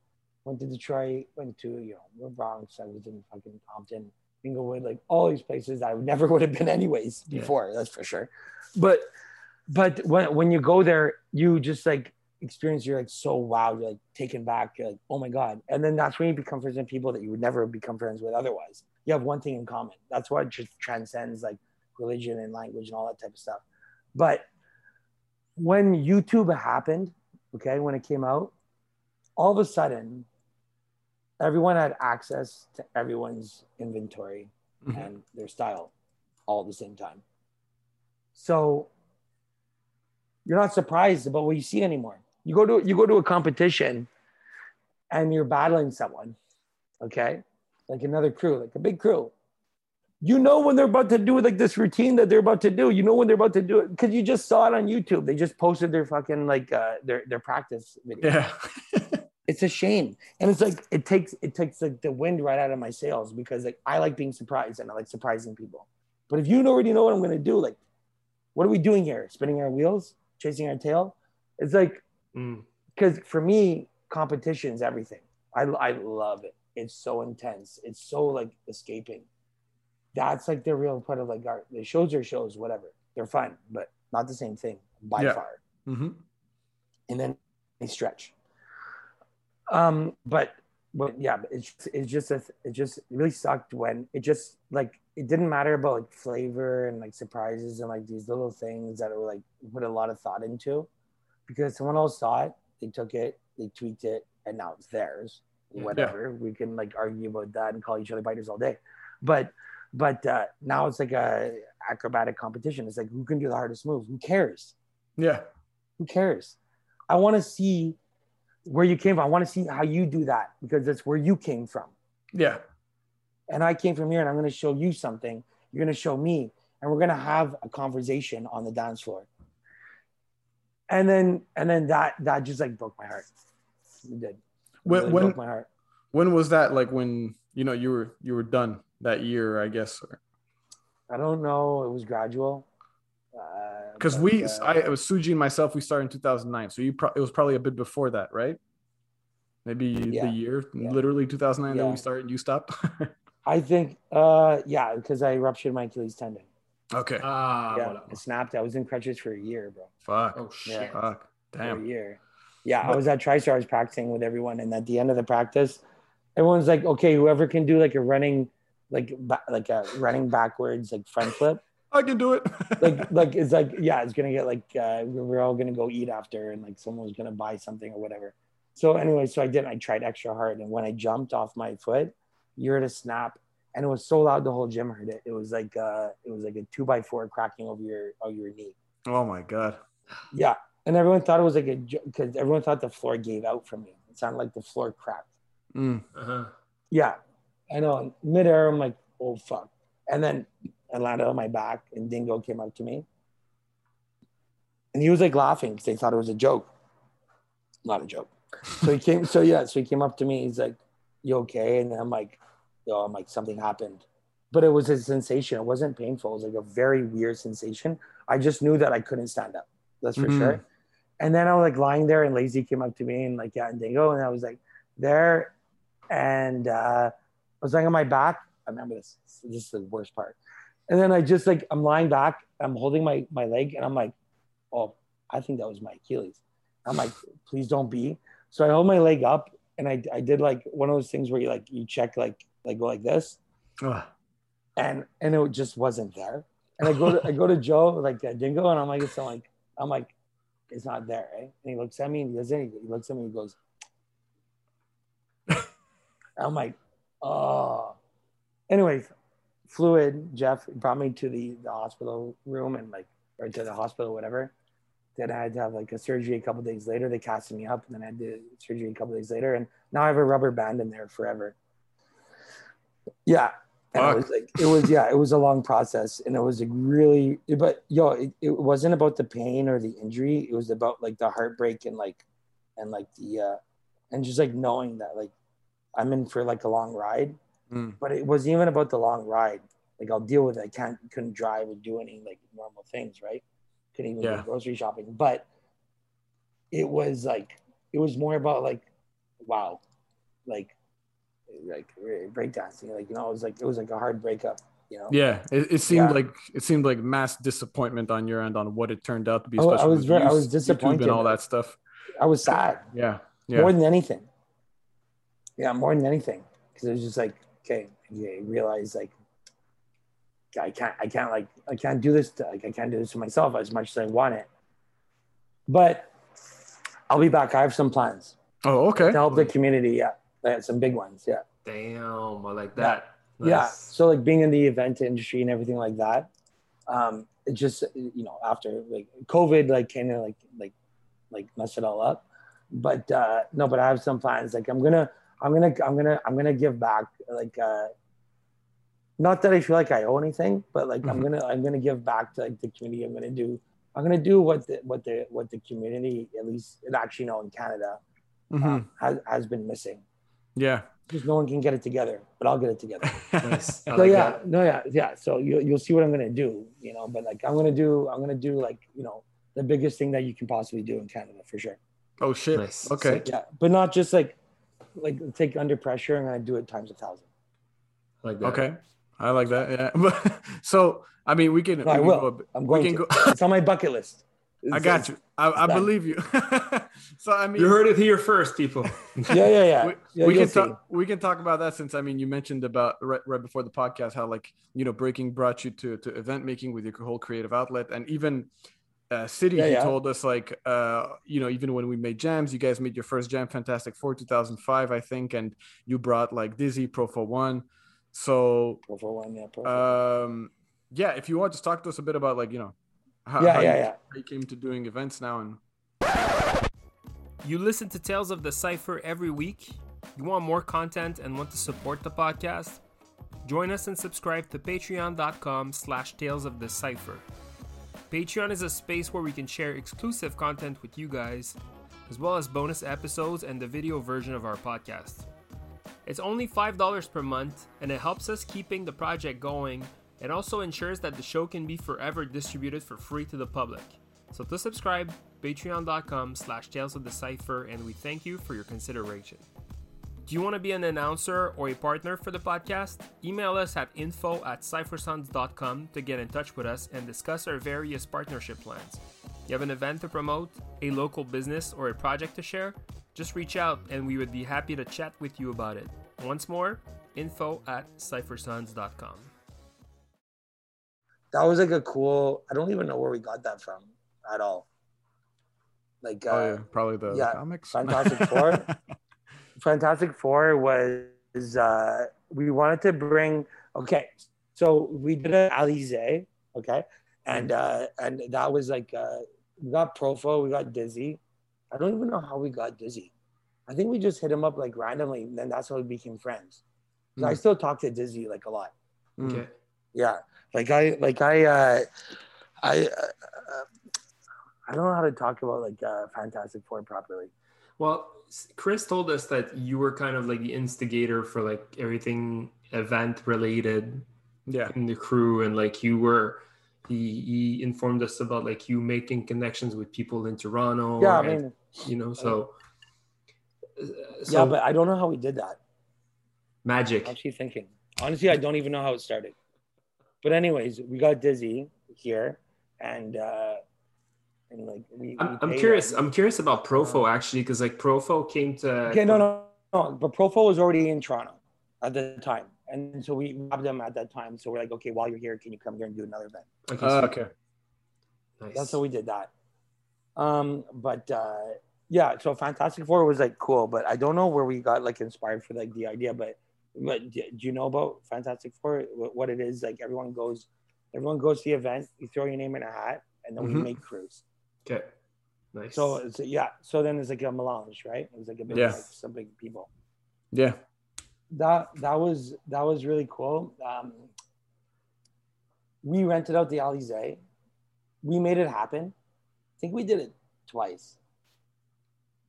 S3: Went to Detroit, went to you know the Bronx. I was in fucking Compton, Inglewood, like all these places I never would have been anyways before. Yeah. That's for sure. But but when when you go there, you just like experience. You're like so wow. You're like taken back. You're like oh my god. And then that's when you become friends with people that you would never become friends with otherwise. You have one thing in common. That's what just transcends like religion and language and all that type of stuff. But when YouTube happened, okay, when it came out, all of a sudden everyone had access to everyone's inventory mm-hmm. and their style all at the same time. So you're not surprised about what you see anymore. You go to you go to a competition and you're battling someone, okay? Like another crew, like a big crew. You know when they're about to do like this routine that they're about to do. You know when they're about to do it because you just saw it on YouTube. They just posted their fucking like uh, their their practice video.
S1: Yeah.
S3: it's a shame. And it's like it takes it takes like the wind right out of my sails because like i like being surprised and i like surprising people. But if you already know what i'm going to do like what are we doing here? Spinning our wheels? Chasing our tail? It's like because mm. for me competition is everything. I, I love it. It's so intense. It's so like escaping. That's like the real part of like art. The shows are shows whatever. They're fun but not the same thing by yeah. far.
S1: Mm-hmm.
S3: and then they stretch um, but but yeah, it's it's just a, it just really sucked when it just like it didn't matter about like flavor and like surprises and like these little things that were like put a lot of thought into because someone else saw it, they took it, they tweaked it, and now it's theirs. Whatever. Yeah. We can like argue about that and call each other biters all day. But but uh, now it's like a acrobatic competition. It's like who can do the hardest move? Who cares?
S1: Yeah.
S3: Who cares? I want to see where you came from. I want to see how you do that because that's where you came from.
S1: Yeah.
S3: And I came from here and I'm going to show you something. You're going to show me and we're going to have a conversation on the dance floor. And then and then that that just like broke my heart. It did. It
S1: when really when, broke my heart. When was that like when you know you were you were done that year, I guess?
S3: I don't know. It was gradual
S1: because we, uh, I it was Suji and myself. We started in 2009, so you pro- it was probably a bit before that, right? Maybe yeah. the year, yeah. literally 2009 yeah. that we started. You stopped.
S3: I think, uh, yeah, because I ruptured my Achilles tendon.
S1: Okay.
S2: Ah,
S3: yeah, it snapped. I was in crutches for a year, bro.
S1: Fuck.
S2: Oh shit.
S1: Yeah. Fuck. Damn.
S3: For a year. Yeah, I was at TriStar I was practicing with everyone, and at the end of the practice, everyone's like, "Okay, whoever can do like a running, like ba- like a running backwards, like front flip."
S1: I can do it.
S3: like, like it's like, yeah, it's gonna get like uh, we're all gonna go eat after, and like someone's gonna buy something or whatever. So anyway, so I did. I tried extra hard, and when I jumped off my foot, you heard a snap, and it was so loud the whole gym heard it. It was like uh, it was like a two by four cracking over your over your knee.
S1: Oh my god.
S3: Yeah, and everyone thought it was like a because everyone thought the floor gave out from me. It sounded like the floor cracked.
S1: Mm.
S2: Uh-huh.
S3: Yeah, I know. Midair, I'm like, oh fuck, and then I landed on my back, and Dingo came up to me. And he was like laughing because they thought it was a joke. Not a joke. So he came, so yeah, so he came up to me. He's like, You okay? And I'm like, Yo, I'm like, something happened. But it was a sensation. It wasn't painful. It was like a very weird sensation. I just knew that I couldn't stand up. That's for mm-hmm. sure. And then I was like lying there, and Lazy came up to me and like, yeah, and Dingo. And I was like, there. And uh, I was lying on my back. I remember this. This is the worst part. And then I just like I'm lying back, I'm holding my my leg, and I'm like, oh, I think that was my Achilles. I'm like, please don't be. So I hold my leg up, and I I did like one of those things where you like you check like like go like this,
S1: Ugh.
S3: and and it just wasn't there. And I go to I go to Joe like uh, Dingo, and I'm like it's like I'm like it's not there, right? And he looks at me and he doesn't. He looks at me and he goes. I'm like, oh. Anyways, fluid. Jeff brought me to the, the hospital room and like, or to the hospital, whatever. Then I had to have like a surgery a couple days later. They casted me up, and then I did surgery a couple days later, and now I have a rubber band in there forever. Yeah, And it was like it was yeah, it was a long process, and it was like really. But yo, it, it wasn't about the pain or the injury. It was about like the heartbreak and like, and like the, uh and just like knowing that like, I'm in for like a long ride.
S1: Mm.
S3: But it wasn't even about the long ride. Like I'll deal with it. I can't couldn't drive or do any like normal things, right? Couldn't even
S1: Yeah.
S3: go grocery shopping. But it was like it was more about like, wow, like like breakdancing. Like you know, it was like it was like a hard breakup. You know.
S1: Yeah, it, it seemed
S3: Yeah.
S1: like it seemed like mass disappointment on your end on what it turned out to be.
S3: Oh, I
S1: especially
S3: was very- I was
S1: YouTube
S3: disappointed.
S1: and all that stuff.
S3: I was sad
S1: Yeah, yeah,
S3: more than anything. Yeah, more than anything, because it was just like, okay, yeah, I realized like, I can't, I can't like, I can't do this. To, like, I can't do this to myself as much as I want it. But I'll be back. I have some plans
S1: Oh, okay.
S3: to help the community. Yeah, I had some big ones. Yeah,
S2: Damn, I like that.
S3: yeah.
S2: Nice.
S3: So like being in the event industry and everything like that. Um, it just you know after like COVID like kind of like like like mess it all up. But uh, no, but I have some plans. Like I'm gonna I'm gonna I'm gonna I'm gonna give back. Like uh, not that I feel like I owe anything, but like I'm
S1: Mhm.
S3: gonna I'm gonna give back to like the community. I'm gonna do I'm gonna do what the what the what the community at least and actually know in Canada
S1: Mhm.
S3: um, has has been missing.
S1: Yeah.
S3: Just no one can get it together, but I'll get it together.
S2: Nice.
S3: So
S2: like
S3: yeah,
S2: that.
S3: no, yeah, yeah. So you you'll see what I'm gonna do, you know. But like I'm gonna do, I'm gonna do like you know the biggest thing that you can possibly do in Canada for sure.
S1: Oh shit.
S2: Nice.
S1: Okay.
S2: Sick.
S3: Yeah, but not just like like take under pressure. And I'm do it times a thousand.
S2: I like that.
S1: Okay. I like that. Yeah. So I mean, we can.
S3: No,
S1: we
S3: I
S1: can
S3: will.
S1: go a bit-
S3: I'm
S1: we
S3: going
S1: can
S3: to.
S1: go.
S3: It's on my bucket list.
S1: I got you. I, I believe you. so I mean,
S2: You heard it here first, people.
S3: Yeah, yeah, yeah.
S1: we,
S3: yeah
S1: we
S3: you'll
S1: can
S3: see.
S1: talk we can talk about that since i mean you mentioned about right, right before the podcast how like you know breaking brought you to to event making with your whole creative outlet and even uh, city
S3: Yeah,
S1: he
S3: yeah.
S1: told us like uh you know even when we made jams you guys made your first jam fantastic four 2005 i think and you brought like dizzy pro for one so
S3: Four for one, yeah. perfect.
S1: um yeah if you want just talk to us a bit about like you know how,
S3: yeah,
S1: how
S3: yeah,
S1: you,
S3: yeah.
S1: how you came to doing events now and
S4: You listen to Tales of the Cipher every week? You want more content and want to support the podcast? Join us and subscribe to patreon.com slash tales of the cipher. Patreon is a space where we can share exclusive content with you guys, as well as bonus episodes and the video version of our podcast. It's only $5 per month, and it helps us keeping the project going and also ensures that the show can be forever distributed for free to the public. So to subscribe, patreon.com slash tales of the cipher, and we thank you for your consideration. Do you want to be an announcer or a partner for the podcast? Email us at info at ciphersons.com to get in touch with us and discuss our various partnership plans. You have an event to promote, a local business, or a project to share? Just reach out and we would be happy to chat with you about it. Once more, info at ciphersons.com.
S3: That was like a cool. I don't even know where we got that from at all. Like, uh,
S1: oh yeah probably the, the
S3: yeah,
S1: comics
S3: Fantastic Four. Fantastic Four was uh, we wanted to bring okay, so we did an Alize, okay, and uh, and that was like uh, we got Profo, we got Dizzy. I don't even know how we got Dizzy. I think we just hit him up like randomly, and then that's how we became friends. 'Cause I
S1: Mm.
S3: still talk to Dizzy like a lot.
S1: Mm.
S2: Okay.
S3: Yeah, like I like I uh, I uh, I don't know how to talk about like uh, Fantastic Four properly.
S2: Well, Chris told us that you were kind of like the instigator for like everything event related
S1: yeah
S2: in the crew, and like you were. He, he informed us about like you making connections with people in Toronto.
S3: Yeah, I
S2: and,
S3: mean,
S2: you know, so, uh, so
S3: yeah, but I don't know how we did that.
S2: magic.
S3: I'm actually thinking. Honestly, I don't even know how it started. But anyways, we got Dizzy here, and uh, and like we.
S2: I'm,
S3: we
S2: I'm curious.
S3: him.
S2: I'm curious about Profo actually, because like Profo came to.
S3: Okay, no, no, no. But Profo was already in Toronto at the time, and so we grabbed them at that time. So we're like, okay, while you're here, can you come here and do another event?
S2: Okay,
S1: Uh,
S2: so-
S1: okay
S2: nice.
S3: That's how we did that. Um, but uh, yeah, so Fantastic Four was like cool, but I don't know where we got like inspired for like the idea. But but do do you know about Fantastic Four? What, what it is? Like everyone goes, everyone goes to the event. You throw your name in a hat, and then we
S1: Mhm.
S3: make crews.
S2: Okay. Nice.
S3: So it's yeah. So then it's like a melange, right? It's like a big
S1: Yeah.
S3: like, some big people.
S1: yeah
S3: that that was that was really cool. Um, we rented out the Alizé. We made it happen. I think we did it twice.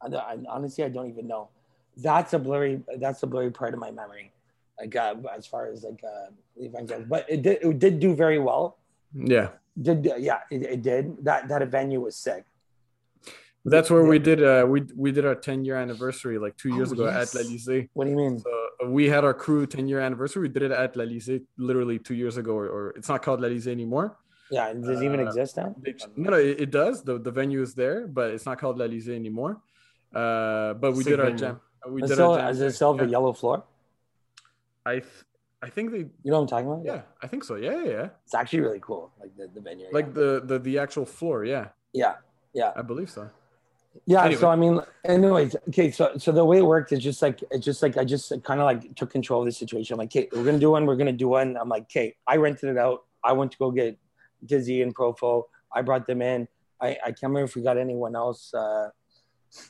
S3: I, I, honestly, I don't even know. That's a blurry. That's a blurry part of my memory. Like uh, as far as like uh, the event goes, but it did it did do very well.
S1: Yeah.
S3: Did yeah, it, it did. That that venue was sick.
S1: That's where we did uh we we did our 10 year anniversary like two years
S3: Oh,
S1: ago
S3: yes.
S1: at l'Elysée.
S3: What do you mean?
S1: So uh, we had our crew 10 year anniversary. We did it at l'Elysée literally two years ago, or, or it's not called l'Elysée anymore.
S3: Yeah, does it even
S1: Uh,
S3: exist now?
S1: They- no, no, it, it does. The the venue is there, but it's not called l'Elysée anymore. Uh, but we
S2: Sick
S1: did our
S2: venue.
S1: jam. We
S3: It's
S1: did
S3: still,
S1: our jam.
S3: is it still the
S1: yeah.
S3: yellow floor?
S1: I th- I think they
S3: You know what I'm talking about?
S1: yeah I think so yeah yeah, yeah.
S3: It's actually really cool. Like the, the venue.
S1: like
S3: yeah.
S1: the the the actual floor yeah
S3: yeah. Yeah.
S1: I believe so.
S3: Yeah.
S1: Anyway.
S3: So I mean, anyways, okay. So so the way it worked is just like it's just like I just kind of like took control of the situation. I'm like, okay, we're gonna do one. We're gonna do one. I'm like, okay, I rented it out. I went to go get Dizzy and Profo. I brought them in. I I can't remember if we got anyone else. Uh,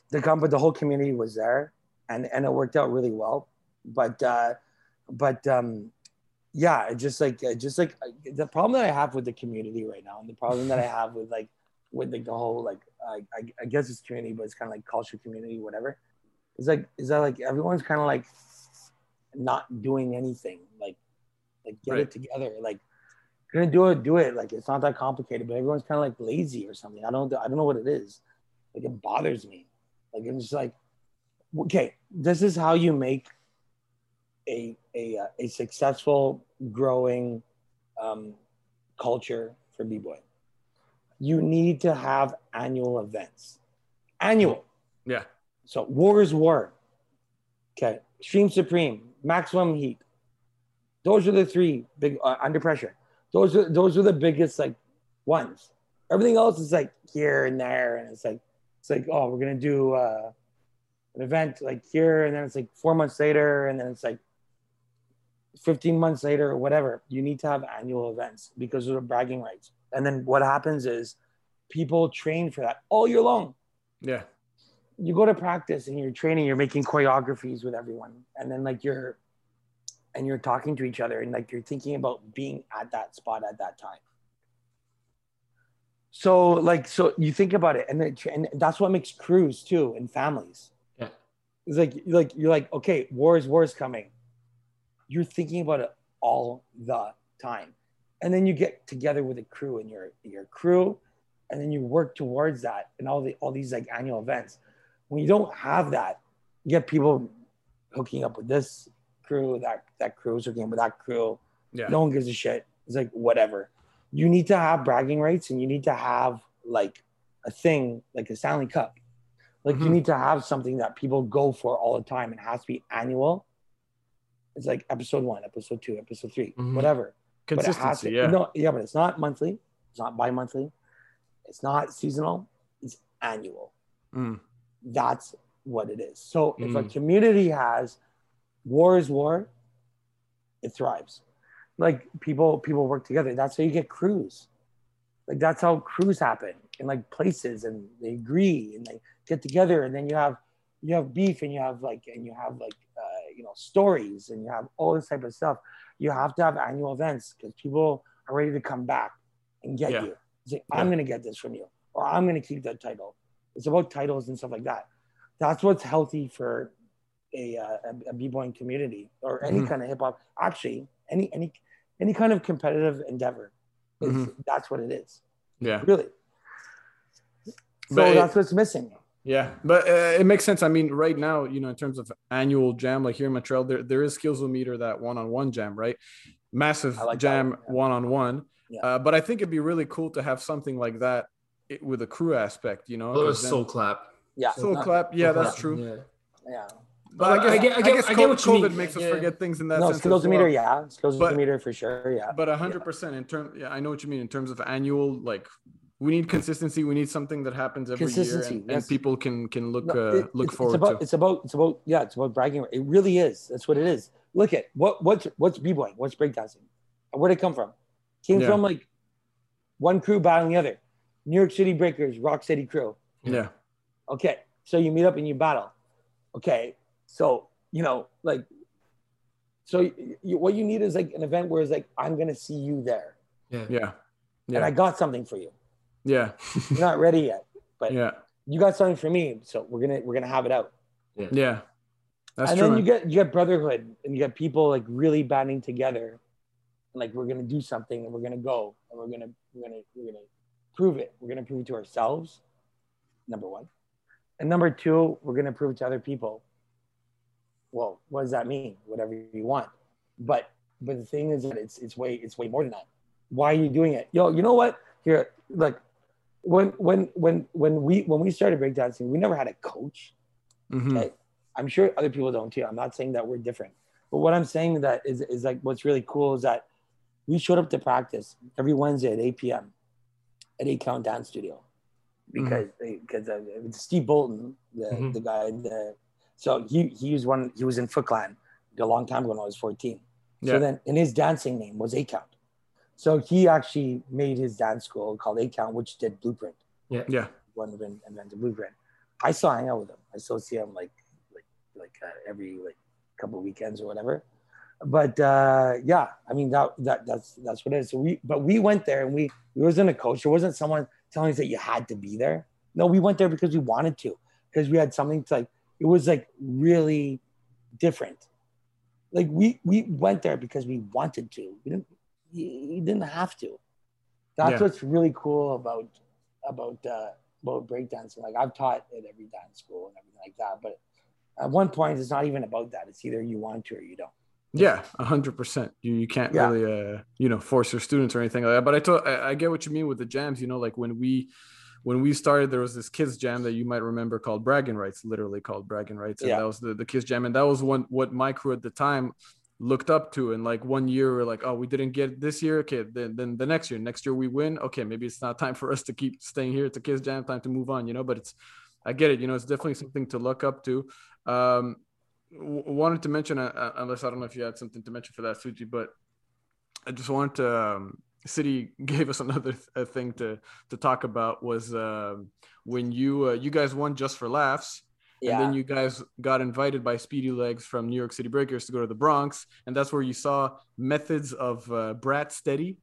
S3: the com- but the whole community was there, and and it worked out really well. But uh, but um, yeah, just like just like the problem that I have with the community right now, and the problem that I have with like with like the whole like I, I, I guess it's community, but it's kind of like culture community, whatever. It's like is that like everyone's kind of like not doing anything, like like get
S1: Right.
S3: it together, like gonna do it, do it. Like it's not that complicated, but everyone's kind of like lazy or something. I don't I don't know what it is. Like it bothers me. Like it's just like okay, this is how you make a a uh, a successful growing um, culture for b-boy. You need to have annual events. Annual.
S1: Yeah.
S3: so war is war. Okay. Stream supreme maximum heat. Those are the three big uh, under pressure. Those are those are the biggest like ones. Everything else is like here and there and it's like it's like oh we're gonna do uh an event like here and then it's like four months later and then it's like 15 months later or whatever you need to have annual events because of the bragging rights. And then what happens is people train for that all year long.
S1: Yeah.
S3: you go to practice and you're training you're making choreographies with everyone. And then like you're and you're talking to each other and like you're thinking about being at that spot at that time. So like so you think about it and then and that's what makes crews too and families.
S2: Yeah.
S3: it's like like you're like okay war is war is coming you're thinking about it all the time. And then you get together with a crew and your your crew and then you work towards that and all the all these like annual events. When you don't have that you get people hooking up with this crew that that crew is hooking up with that crew.
S1: Yeah.
S3: no one gives a shit. It's like whatever. You need to have bragging rights and you need to have like a thing like a stanley cup. Like you
S1: Mhm.
S3: need to have something that people go for all the time. It has to be annual it's like episode one episode two episode 3
S2: Mhm.
S3: whatever but it has
S1: Consistency.
S3: to,
S1: yeah.
S3: No, yeah, but it's not monthly. It's not bi-monthly. It's not seasonal. It's annual.
S1: Mm.
S3: That's what it is. So if a
S2: Mm.
S3: community has war is war, it thrives. Like people, people work together. That's how you get crews. Like that's how crews happen in like places, and they agree and they get together, and then you have you have beef, and you have like and you have like you know stories, and you have all this type of stuff you have to have annual events because people are ready to come back and get
S1: Yeah.
S3: you. Say, I'm going to get this from you, or I'm going to keep that title. It's about titles and stuff like that. That's what's healthy for a, uh, a, a b-boying community or any
S1: Mhm.
S3: kind of hip hop. Actually, any any any kind of competitive endeavor. Is,
S1: Mhm.
S3: That's what it is,
S1: Yeah.
S3: really. So
S1: But
S3: that's what's missing.
S1: Yeah, but uh, it makes sense. I mean, right now, you know, in terms of annual jam, like here in Montreal, there, there is Skills Will Meter that one-on-one jam, right? Massive
S3: like
S1: jam
S3: one, yeah.
S1: one-on-one. Uh, but I think it'd be really cool to have something like that i- with a crew aspect, you know?
S2: Oh,
S1: 'cause then-
S2: soul clap.
S3: Yeah,
S1: Soul
S3: Not-
S1: clap, yeah,
S2: Soul
S1: that's
S2: clap,
S1: true.
S2: Yeah.
S3: yeah.
S1: But I
S2: I
S1: guess,
S2: get- I
S1: I guess
S2: I get what you
S1: COVID
S2: mean.
S1: makes us
S2: Yeah.
S1: forget things in that
S3: No,
S1: sense.
S3: skills
S1: as
S3: meter,
S1: well.
S3: yeah. Skills
S1: But-
S3: meter for sure, yeah.
S1: But hundred percent in terms, yeah, I know what you mean. In terms of annual, like we need consistency. We need something that happens every year,
S3: Consistency,
S1: and, and
S3: yes.
S1: people can can look
S3: No,
S1: uh, look
S3: it's,
S1: forward
S3: it's about,
S1: to.
S3: It's about it's about yeah, it's about bragging. It really is. That's what it is. Look at what what's what's b-boying, what's breakdancing, where'd it come from? Came
S1: Yeah.
S3: from like one crew battling the other. New York City Breakers, Rock Steady Crew.
S1: Yeah,
S3: Okay, so you meet up and you battle. Okay, so you know like So you, what you need is like an event where it's like I'm gonna see you there,
S2: Yeah.
S1: Yeah.
S3: and I got something for you.
S1: Yeah.
S3: You're not ready yet, but
S1: Yeah.
S3: you got something for me, so we're gonna we're gonna have it out.
S1: Yeah. That's
S3: and
S1: true.
S3: then you get you get brotherhood, and you get people like really banding together, and like we're gonna do something, and we're gonna go, and we're gonna we're gonna we're gonna prove it. We're gonna prove it to ourselves. Number one, and number two, we're gonna prove it to other people. Well, what does that mean? Whatever you want, but but the thing is that it's it's way it's way more than that. Why are you doing it? Yo, you know what? Here, like when when when when we when we started breakdancing, we never had a coach.
S1: Mhm.
S3: Okay. I'm sure other people don't too. I'm not saying that we're different, but what I'm saying that is is like what's really cool is that we showed up to practice every Wednesday at 8 p.m. at Eight Count Dance Studio because because uh, Steve Bolton, the
S2: Mhm.
S3: the guy, the so he he was one he was in Foot Clan a long time ago when I was 14.
S1: Yeah.
S3: So then, and his dancing name was Eight Count. So he actually made his dance school called Eight Count, which did Blueprint
S1: Yeah. Yeah.
S3: One of in invented blueprint. I still hang out with him. I still see him like like like uh, every like couple weekends or whatever. But uh, yeah, I mean that that that's that's what it is. So we but we went there and we it wasn't a coach. There wasn't someone telling us that you had to be there. No, we went there because we wanted to because we had something to like. It was like really different. Like we we went there because we wanted to. We didn't. You, didn't have to. That's
S1: Yeah.
S3: what's really cool about about uh, about breakdancing. Like I've taught at every dance school and everything like that. But at one point, it's not even about that. It's either you want to or you don't.
S1: Yeah, a hundred percent. You you can't
S3: Yeah.
S1: really uh you know force your students or anything like that. But I told I, I get what you mean with the jams. You know, like when we when we started, there was this kids jam that you might remember called Bragging Rights, literally called Bragging Rights, and
S3: Yeah.
S1: that was the the kids jam, and that was one what my crew at the time looked up to. And like one year, we're like, oh, we didn't get this year. Okay, then then the next year, next year we win. Okay, maybe it's not time for us to keep staying here. It's a kids jam, time to move on. You know, but it's I get it. You know, it's definitely something to look up to. Um, w- wanted to mention, uh, uh, unless I don't know if you had something to mention for that, Suji, but I just wanted to. Um, City gave us another th- uh, thing to to talk about was um, when you uh, you guys won just for laughs,
S3: Yeah.
S1: and then you guys got invited by Speedy Legs from New York City Breakers to go to the Bronx, and that's where you saw methods of uh, Brat Steady,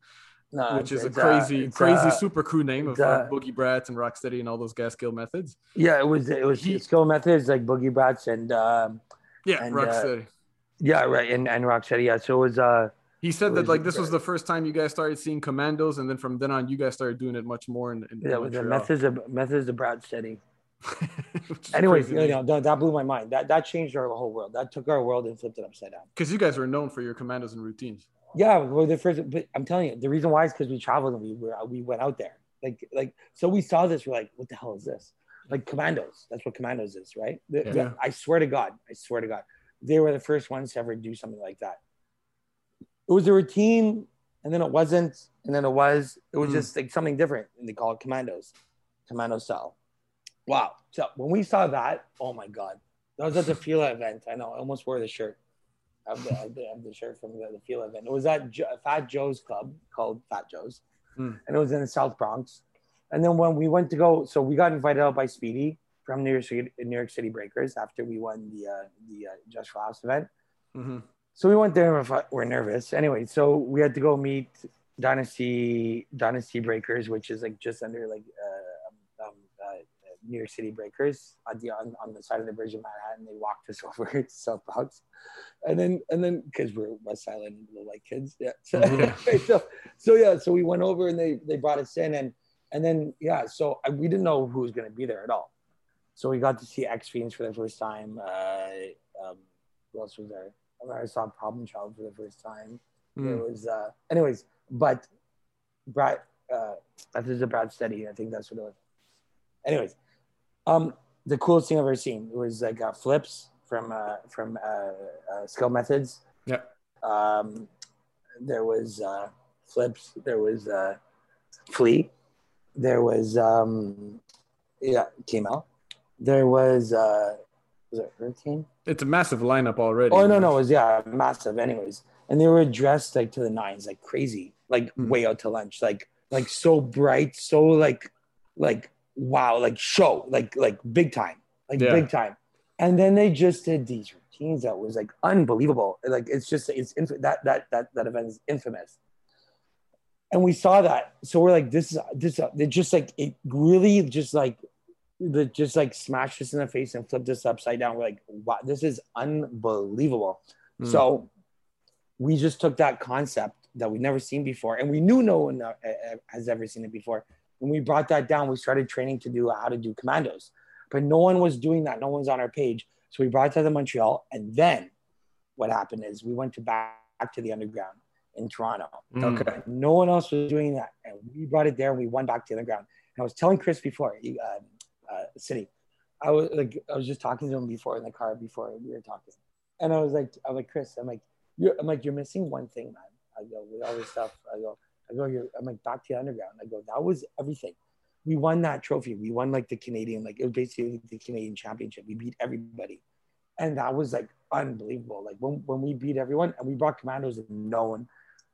S3: No,
S1: which is a crazy
S3: it's,
S1: crazy
S3: uh,
S1: super crew name of uh,
S3: uh,
S1: Boogie Brats and Rock Rocksteady and all those gas skill methods.
S3: Yeah, it was it was skill methods like boogie brats and um,
S1: Yeah,
S3: And, uh,
S1: Rocksteady.
S3: yeah, right, and and Rocksteady. Yeah, so it was uh
S1: He said that like this was the first time you guys started seeing commandos, and then from then on, you guys started doing it much more. In, in
S3: yeah, the methods of methods of Brat Steady. Anyways, you know, that, that blew my mind. That that changed our whole world. That took our world and flipped it upside down.
S1: because you guys were known for your commandos and routines.
S3: Yeah, we're the first. But I'm telling you, the reason why is because we traveled and we were we went out there. Like like so we saw this. We're like, what the hell is this? Like commandos. That's what commandos is, right? The-
S2: Yeah.
S3: the- I swear to God, I swear to God, they were the first ones to ever do something like that. It was a routine, and then it wasn't, and then it was. It was
S1: Mm.
S3: just like something different, and they call it commandos, commando style. Wow. So when we saw that, oh my God, that was at the Fila event. I know. I almost wore the shirt. I have the, I have the, I have the shirt from the, the Fila event. It was at jo- Fat Joe's club called Fat Joe's,
S1: Hmm.
S3: and it was in the South Bronx. And then when we went to go, so we got invited out by Speedy from New York City, New York City Breakers after we won the uh, the uh, Just for Laughs event.
S1: Mm-hmm.
S3: So we went there and we're, we're nervous. Anyway, so we had to go meet Dynasty Dynasty Breakers, which is like just under like uh, New York City Breakers on the on, on the side of the bridge of Manhattan. They walked us over to South Bronx, and then and then because we're West Island little white kids, yeah. So,
S1: Mhm.
S3: so so yeah, so we went over and they they brought us in and and then yeah, so I, we didn't know who was going to be there at all. So we got to see X Fiends for the first time. Uh, um, who else was there? I, remember I saw Problem Child for the first time.
S1: Mm.
S3: was, uh, anyways, but Brad, uh, think a Brat Steady. I think that's what it was. Anyways, um, the coolest thing I've ever seen was like uh, flips from uh, from uh, uh, Skill Methods.
S1: Yeah.
S3: Um, there was uh, flips. There was uh, Flea. There was um, yeah, T-Mel. There was uh, was it Hurricane?
S1: It's a massive lineup already.
S3: Oh no, no, it was yeah, massive. Anyways, and they were dressed like to the nines, like crazy, like
S1: Hmm.
S3: way out to lunch, like like so bright, so like like wow, like show, like like big time, like
S1: Yeah.
S3: big time. And then they just did these routines. that was like unbelievable. Like it's just it's inf- that that that that event is infamous. And we saw that, so we're like, this is this. It just like it really just like the just like smashed us in the face and flipped us upside down. We're like, wow, this is unbelievable.
S1: Mm.
S3: So we just took that concept that we'd never seen before, and we knew no one uh, uh, has ever seen it before. When we brought that down, we started training to do how to do commandos, but no one was doing that. No one's on our page. So we brought that to Montreal, and then what happened is we went to back, back to the underground in Toronto.
S2: Mm.
S1: Okay.
S3: No one else was doing that, and we brought it there. And we went back to the underground. And I was telling Chris before, uh, uh, City, I was like, I was just talking to him before in the car before we were talking, and I was like, I'm like Chris, I'm like, you're, I'm like, you're missing one thing, man. I go with all this stuff. I go, I go, you're, I'm like back to the underground. I go, that was everything. We won that trophy. We won like the Canadian, like it was basically the Canadian championship. We beat everybody. And that was like unbelievable. Like when, when we beat everyone and we brought commandos and no one,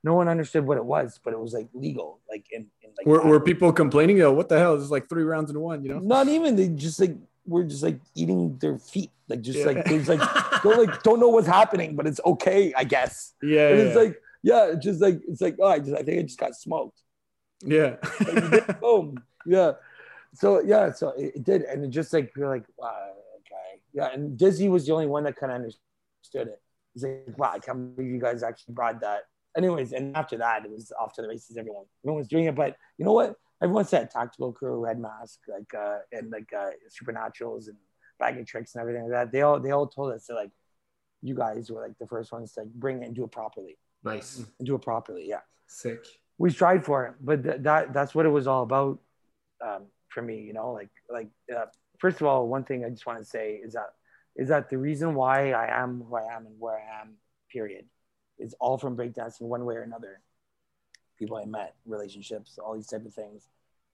S3: no one understood what it was, but it was like legal. Like in, in like
S1: Were, were people complaining? Yo, what the hell? This is like three rounds in one, you know?
S3: not even they just like we're just like eating their feet. Like just
S1: Yeah.
S3: like there's like don't like don't know what's happening, but it's okay, I guess.
S1: Yeah. Yeah,
S3: it's like, yeah, it's just like it's like, oh, I just I think I just got smoked.
S1: yeah.
S3: Like, boom. Yeah. So yeah, so it, it did, and it just like you're like, wow, okay, yeah. And Dizzy was the only one that kind of understood it. He's like, wow, I can't believe you guys actually brought that. Anyways, and after that, it was off to the races. Everyone, everyone was doing it, but you know what? Everyone said tactical crew, red mask, like uh, and like uh, supernaturals and bagging tricks and everything like that. They all they all told us that like, you guys were like the first ones to like, bring it and do it properly,
S2: Nice.
S3: and do it properly. Yeah
S2: Sick.
S3: we tried for it, but th- that that's what it was all about um, for me. You know, like like uh, first of all, one thing I just want to say is that is that the reason why I am who I am and where I am, period, is all from breakdancing one way or another. People I met, relationships, all these type of things,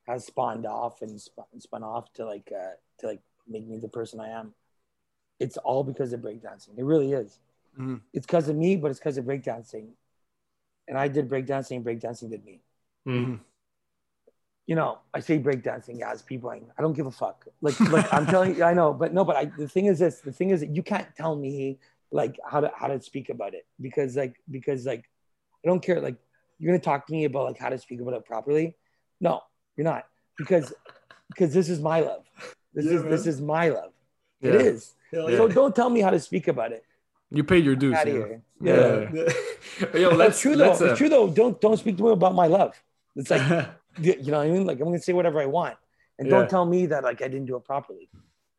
S3: has spawned off and spun, spun off to like uh, to like make me the person I am. It's all because of breakdancing. It really is.
S1: Mhm.
S3: It's because of me, but it's because of breakdancing. And I did breakdancing, and breakdancing did me
S2: Mm.
S3: you know, I say breakdancing as people. I don't give a fuck. Like, like I'm telling you, I know, but no, but I, the thing is this, the thing is that you can't tell me like how to, how to speak about it because like, because like, I don't care. Like you're going to talk to me about like how to speak about it properly. No, you're not because, because this is my love. This
S1: Yeah,
S3: is, this is my love.
S1: Yeah.
S3: It is.
S2: Hell
S3: So don't tell me how to speak about it.
S1: You paid your dues.
S3: Out
S1: yeah.
S3: here.
S1: Yeah.
S2: yeah. Yo,
S3: That's
S2: let's,
S3: true though.
S2: let's, uh,
S3: it's true though. Don't, don't speak to me about my love. It's like, you know what I mean? Like I'm gonna say whatever I want, and
S1: Yeah.
S3: don't tell me that like I didn't do it properly.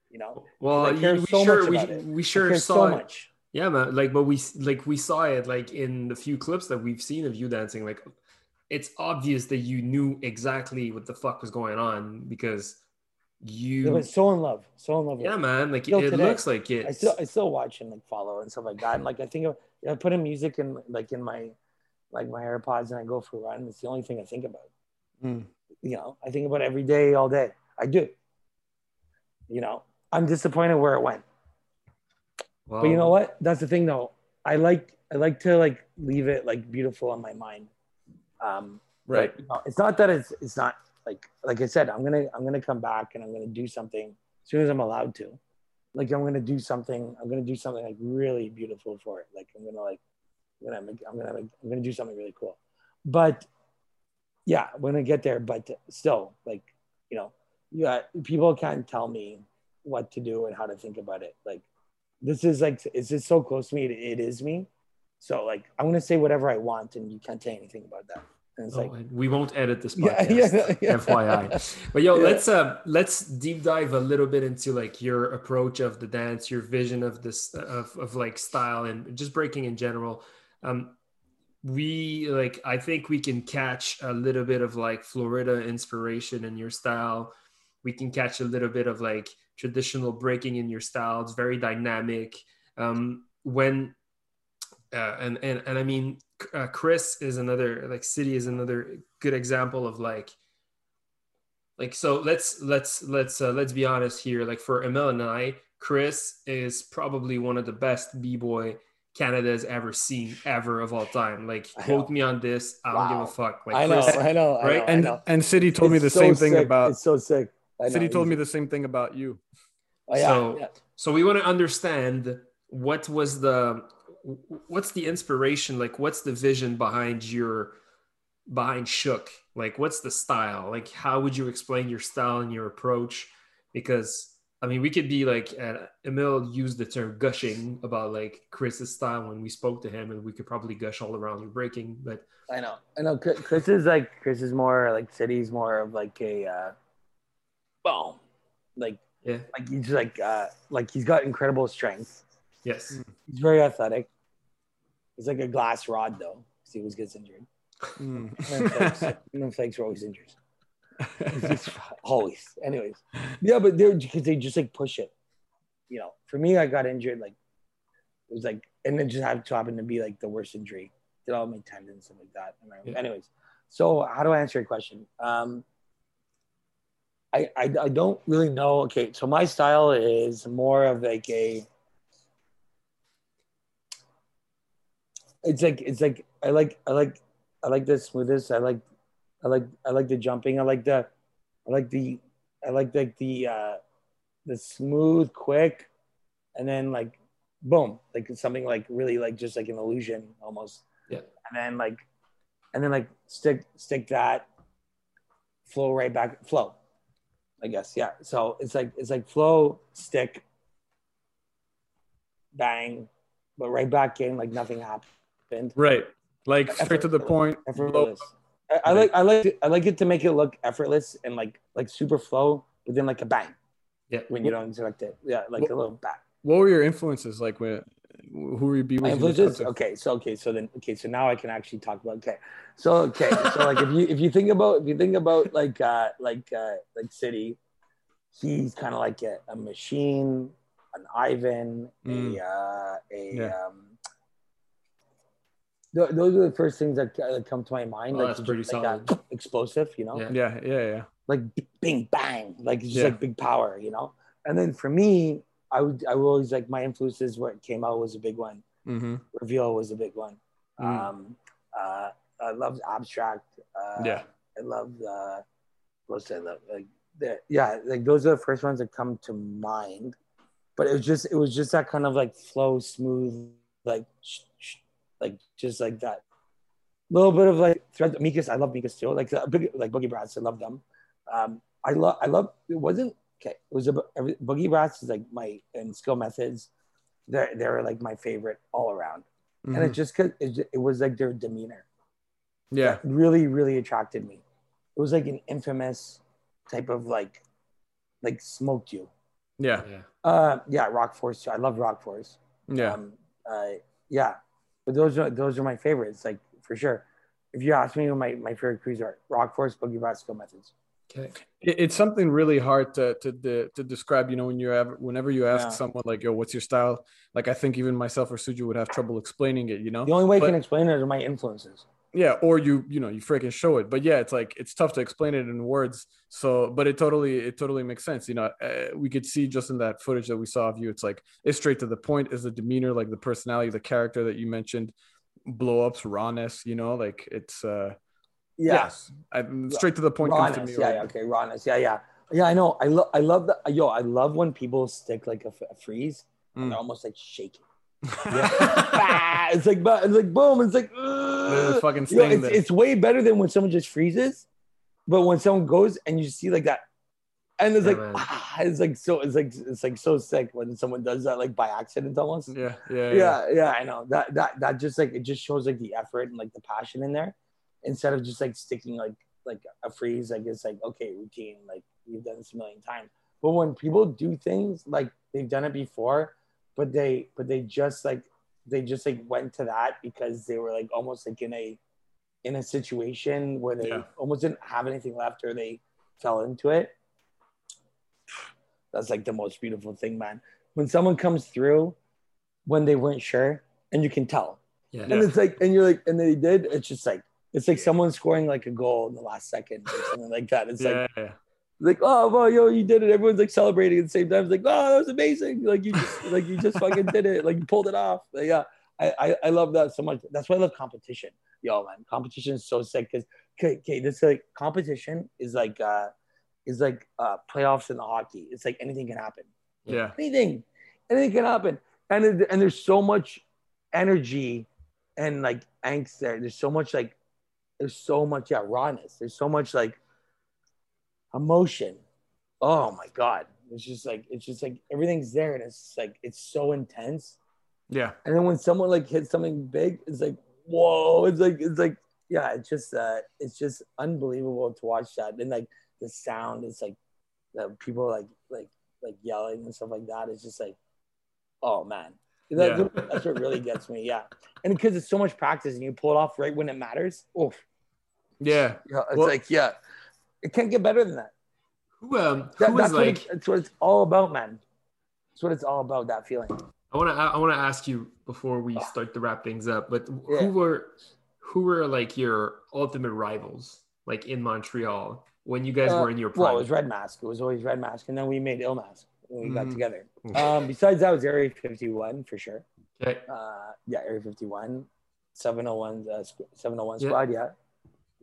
S3: You know,
S2: Well,
S3: I care
S2: you- we
S3: so
S2: sure
S3: much
S2: we,
S3: about it.
S2: we
S3: I
S2: sure saw
S3: so
S2: it.
S3: much.
S2: Yeah, man. Like, but we like we saw it like in the few clips that we've seen of you dancing. Like, it's obvious that you knew exactly what the fuck was going on because You.
S3: was so in love, so in love. With
S2: Yeah, man. Like,
S3: Still
S2: it
S3: today.
S2: looks like it.
S3: I still, I still watch and like follow and stuff like that. And like I think of, I put in music in like in my, like my AirPods and I go for a run. It's the only thing I think about.
S1: Mm.
S3: You know, I think about every day, all day. I do. You know, I'm disappointed where it went.
S2: well,
S3: But you know what? That's the thing though. I like I like to like leave it like beautiful on my mind. Um
S1: Right.
S3: like, you know, it's not that it's it's not like like I said, I'm gonna I'm gonna come back and I'm gonna do something as soon as I'm allowed to. Like I'm gonna do something, I'm gonna do something like really beautiful for it. Like I'm gonna like I'm gonna make, I'm gonna make, I'm gonna do something really cool. But yeah, we're gonna get there. But still, like you know, yeah, people can't tell me what to do and how to think about it. Like this is like it's just so close to me. It, it is me. So like I'm gonna say whatever I want, and you can't say anything about that.
S2: Oh,
S3: like,
S2: we won't edit this
S3: yeah,
S2: podcast.
S3: yeah, yeah.
S2: FYI. But yo,
S3: Yeah.
S2: let's uh let's deep dive a little bit into like your approach of the dance, your vision of this of, of like style and just breaking in general. Um we like I think we can catch a little bit of like Florida inspiration in your style. We can catch a little bit of like traditional breaking in your style. It's very dynamic. Um when uh, and and and I mean, uh, Chris is another like City is another good example of like like so let's let's let's uh, let's be honest here like for Emil and I Chris is probably one of the best b-boy Canada has ever seen ever of all time like quote me on this I don't give a fuck like
S3: I know,
S2: Chris,
S3: I know, I
S2: right?
S3: know, I
S1: And
S3: know.
S1: and City told me the
S3: so
S1: same thing about
S3: It's so sick. I know.
S1: City told me the same thing about you.
S3: Oh, yeah,
S2: So-
S3: yeah.
S2: so we want to understand what was the what's the inspiration like what's the vision behind your behind shook like what's the style like how would you explain your style and your approach because i mean we could be like uh, emil used the term gushing about like chris's style when we spoke to him and we could probably gush all around your breaking but
S3: I know, I know. Chris Chris is like Chris is more like City's more of like a, uh, boom, like
S2: yeah
S3: like he's like uh like he's got incredible strength.
S2: yes
S3: He's very athletic. He's like a glass rod though, he always gets injured.
S1: Mm.
S3: Fakes, Fakes are always injured. Always. Anyways, yeah, but they're because they just like push it. You know, for me, I got injured like it was like, and it just happened to happen to be like the worst injury. Did all my tendons and stuff like that.
S2: Yeah.
S3: Anyways, so how do I answer your question? Um, I, I I don't really know. Okay, so my style is more of like a. It's like it's like I like I like I like the smoothest. I like I like I like the jumping. I like the I like the I like like the uh the smooth, quick, and then like boom, like something like really like just like an illusion almost.
S2: Yeah.
S3: And then like and then like stick stick that flow right back flow. I guess. Yeah. So it's like it's like flow, stick, bang, but right back in like nothing happened.
S1: Right. Like straight to the point.
S3: Effortless. I, I like I like it- I like it to make it look effortless and like like super flow, within like a bang
S2: yeah
S3: when you don't expect it. Yeah, like a little bang.
S1: What were your influences like? When who were you be with?
S3: influences.
S1: to?
S3: Okay, so okay, so then okay, so now I can actually talk about okay. So okay, so like if you if you think about if you think about like uh like uh like City, he's kind of like a, a machine, an Ivan,
S1: Mm.
S3: a uh, a
S1: Yeah.
S3: um. Th- Those are the first things that, that come to my mind.
S2: Oh,
S3: like
S2: that's
S3: just
S2: pretty
S3: like that
S2: solid.
S3: explosive, you know.
S2: Yeah.
S1: Yeah, yeah, yeah.
S3: like b- bing bang like just
S1: Yeah.
S3: like big power you know and then for me i would i would always like my influences where it came out was a big one
S1: Mm-hmm.
S3: reveal was a big one
S1: Mm.
S3: um uh i loved abstract uh
S1: Yeah.
S3: i loved uh what's i love like the, yeah like those are the first ones that come to mind but it was just it was just that kind of like flow smooth like sh- sh- like just like that little bit of like thread Mikas I love Mikas too like uh, big like Boogie Brats I love them um I love I love it wasn't okay it was a every, Boogie Brats is like my and skill methods they're they're like my favorite all around and
S1: Mhm.
S3: it just cause it, it was like their demeanor
S1: Yeah.
S3: really really attracted me it was like an infamous type of like like smoked you
S1: Yeah.
S2: yeah
S3: uh yeah Rock Force too. I love Rock Force
S1: Yeah.
S3: um, uh, yeah, but those are those are my favorites, like for sure. If you ask me, who my my favorite crews are Rock Force, Boogie Skill Methods.
S2: okay
S1: It- it's something really hard to to to describe. You know, when you whenever you ask
S3: Yeah.
S1: someone like, "Yo, what's your style?" Like, I think even myself or Suju would have trouble explaining it. You know.
S3: The only way I can explain it are my influences.
S1: Yeah or you you know you freaking show it but yeah it's like it's tough to explain it in words so but it totally it totally makes sense you know uh, we could see just in that footage that we saw of you it's like it's straight to the point is the demeanor like the personality the character that you mentioned blow ups rawness you know like it's uh
S3: Yeah,
S1: yes I, straight to the point comes to
S3: rawness.
S1: me
S3: Yeah,
S1: right
S3: yeah, okay, rawness. Yeah, yeah, yeah. I know. I love. I love that. Yo, I love when people stick like a, f- a freeze and
S1: Mm.
S3: they're almost like shaking. Ah, it's like, it's like boom. It's like.
S1: A fucking sting
S3: it's,
S1: there.
S3: it's way better than when someone just freezes, but when someone goes and you see like that, and it's
S2: Yeah,
S3: like ah, it's like so it's like it's like so sick when someone does that like by accident almost.
S1: yeah yeah
S3: Yeah, yeah, I know that that that just like it just shows like the effort and like the passion in there, instead of just like sticking like like a freeze like it's like okay routine like we've done this a million times. But when people do things like they've done it before, but they but they just like they just like went to that because they were like almost like in a in a situation where they
S1: Yeah.
S3: almost didn't have anything left or they fell into it. That's like the most beautiful thing, man. When someone comes through when they weren't sure, and you can tell.
S2: yeah
S3: And it's like, and you're like, and they did. It's just like, it's like someone scoring like a goal in the last second or something like that. It's like,
S1: yeah, yeah.
S3: Like, oh, well, yo, you did it. Everyone's like celebrating at the same time. It's like, oh, that was amazing. Like you just, like you just fucking did it. Like you pulled it off. Like, yeah, I, I, I love that so much. That's why I love competition. Yo, man, competition is so sick because, okay, okay, this like competition is like, uh, is like uh playoffs in the hockey. It's like anything can happen
S1: yeah.
S3: anything anything can happen and it, and there's so much energy and like angst there. There's so much like there's so much yeah rawness. There's so much like emotion. Oh my god, it's just like it's just like everything's there, and it's like it's so intense.
S1: Yeah.
S3: And then when someone like hits something big, it's like whoa. It's like it's like yeah. It's just uh, it's just unbelievable to watch that. And like the sound, it's like the people like like like yelling and stuff like that. It's just like oh man. That-
S1: Yeah.
S3: That's what really gets me. Yeah. And because it's so much practice and you pull it off right when it matters. Oof.
S1: Yeah.
S3: Yeah, it's
S1: Well-
S3: like, yeah, it can't get better than that.
S2: Who um
S3: That-
S2: who
S3: that's,
S2: was
S3: what
S2: like
S3: it's, that's what it's all about, man. That's what it's all about. That feeling.
S2: I want to I want to ask you before we
S3: Ah.
S2: start to wrap things up, but
S3: Yeah.
S2: who were who were like your ultimate rivals like in Montreal when you guys
S3: Uh,
S2: were in your
S3: Well, it was Red Mask. It was always Red Mask, and then we made Ill Mask when we got
S1: Mhm.
S3: together. Um, besides that, was Area 51 for sure.
S2: okay.
S3: Uh, yeah, Area Fifty One, Seven Hundred One, uh, Seven Hundred
S2: One
S3: squad. Yeah,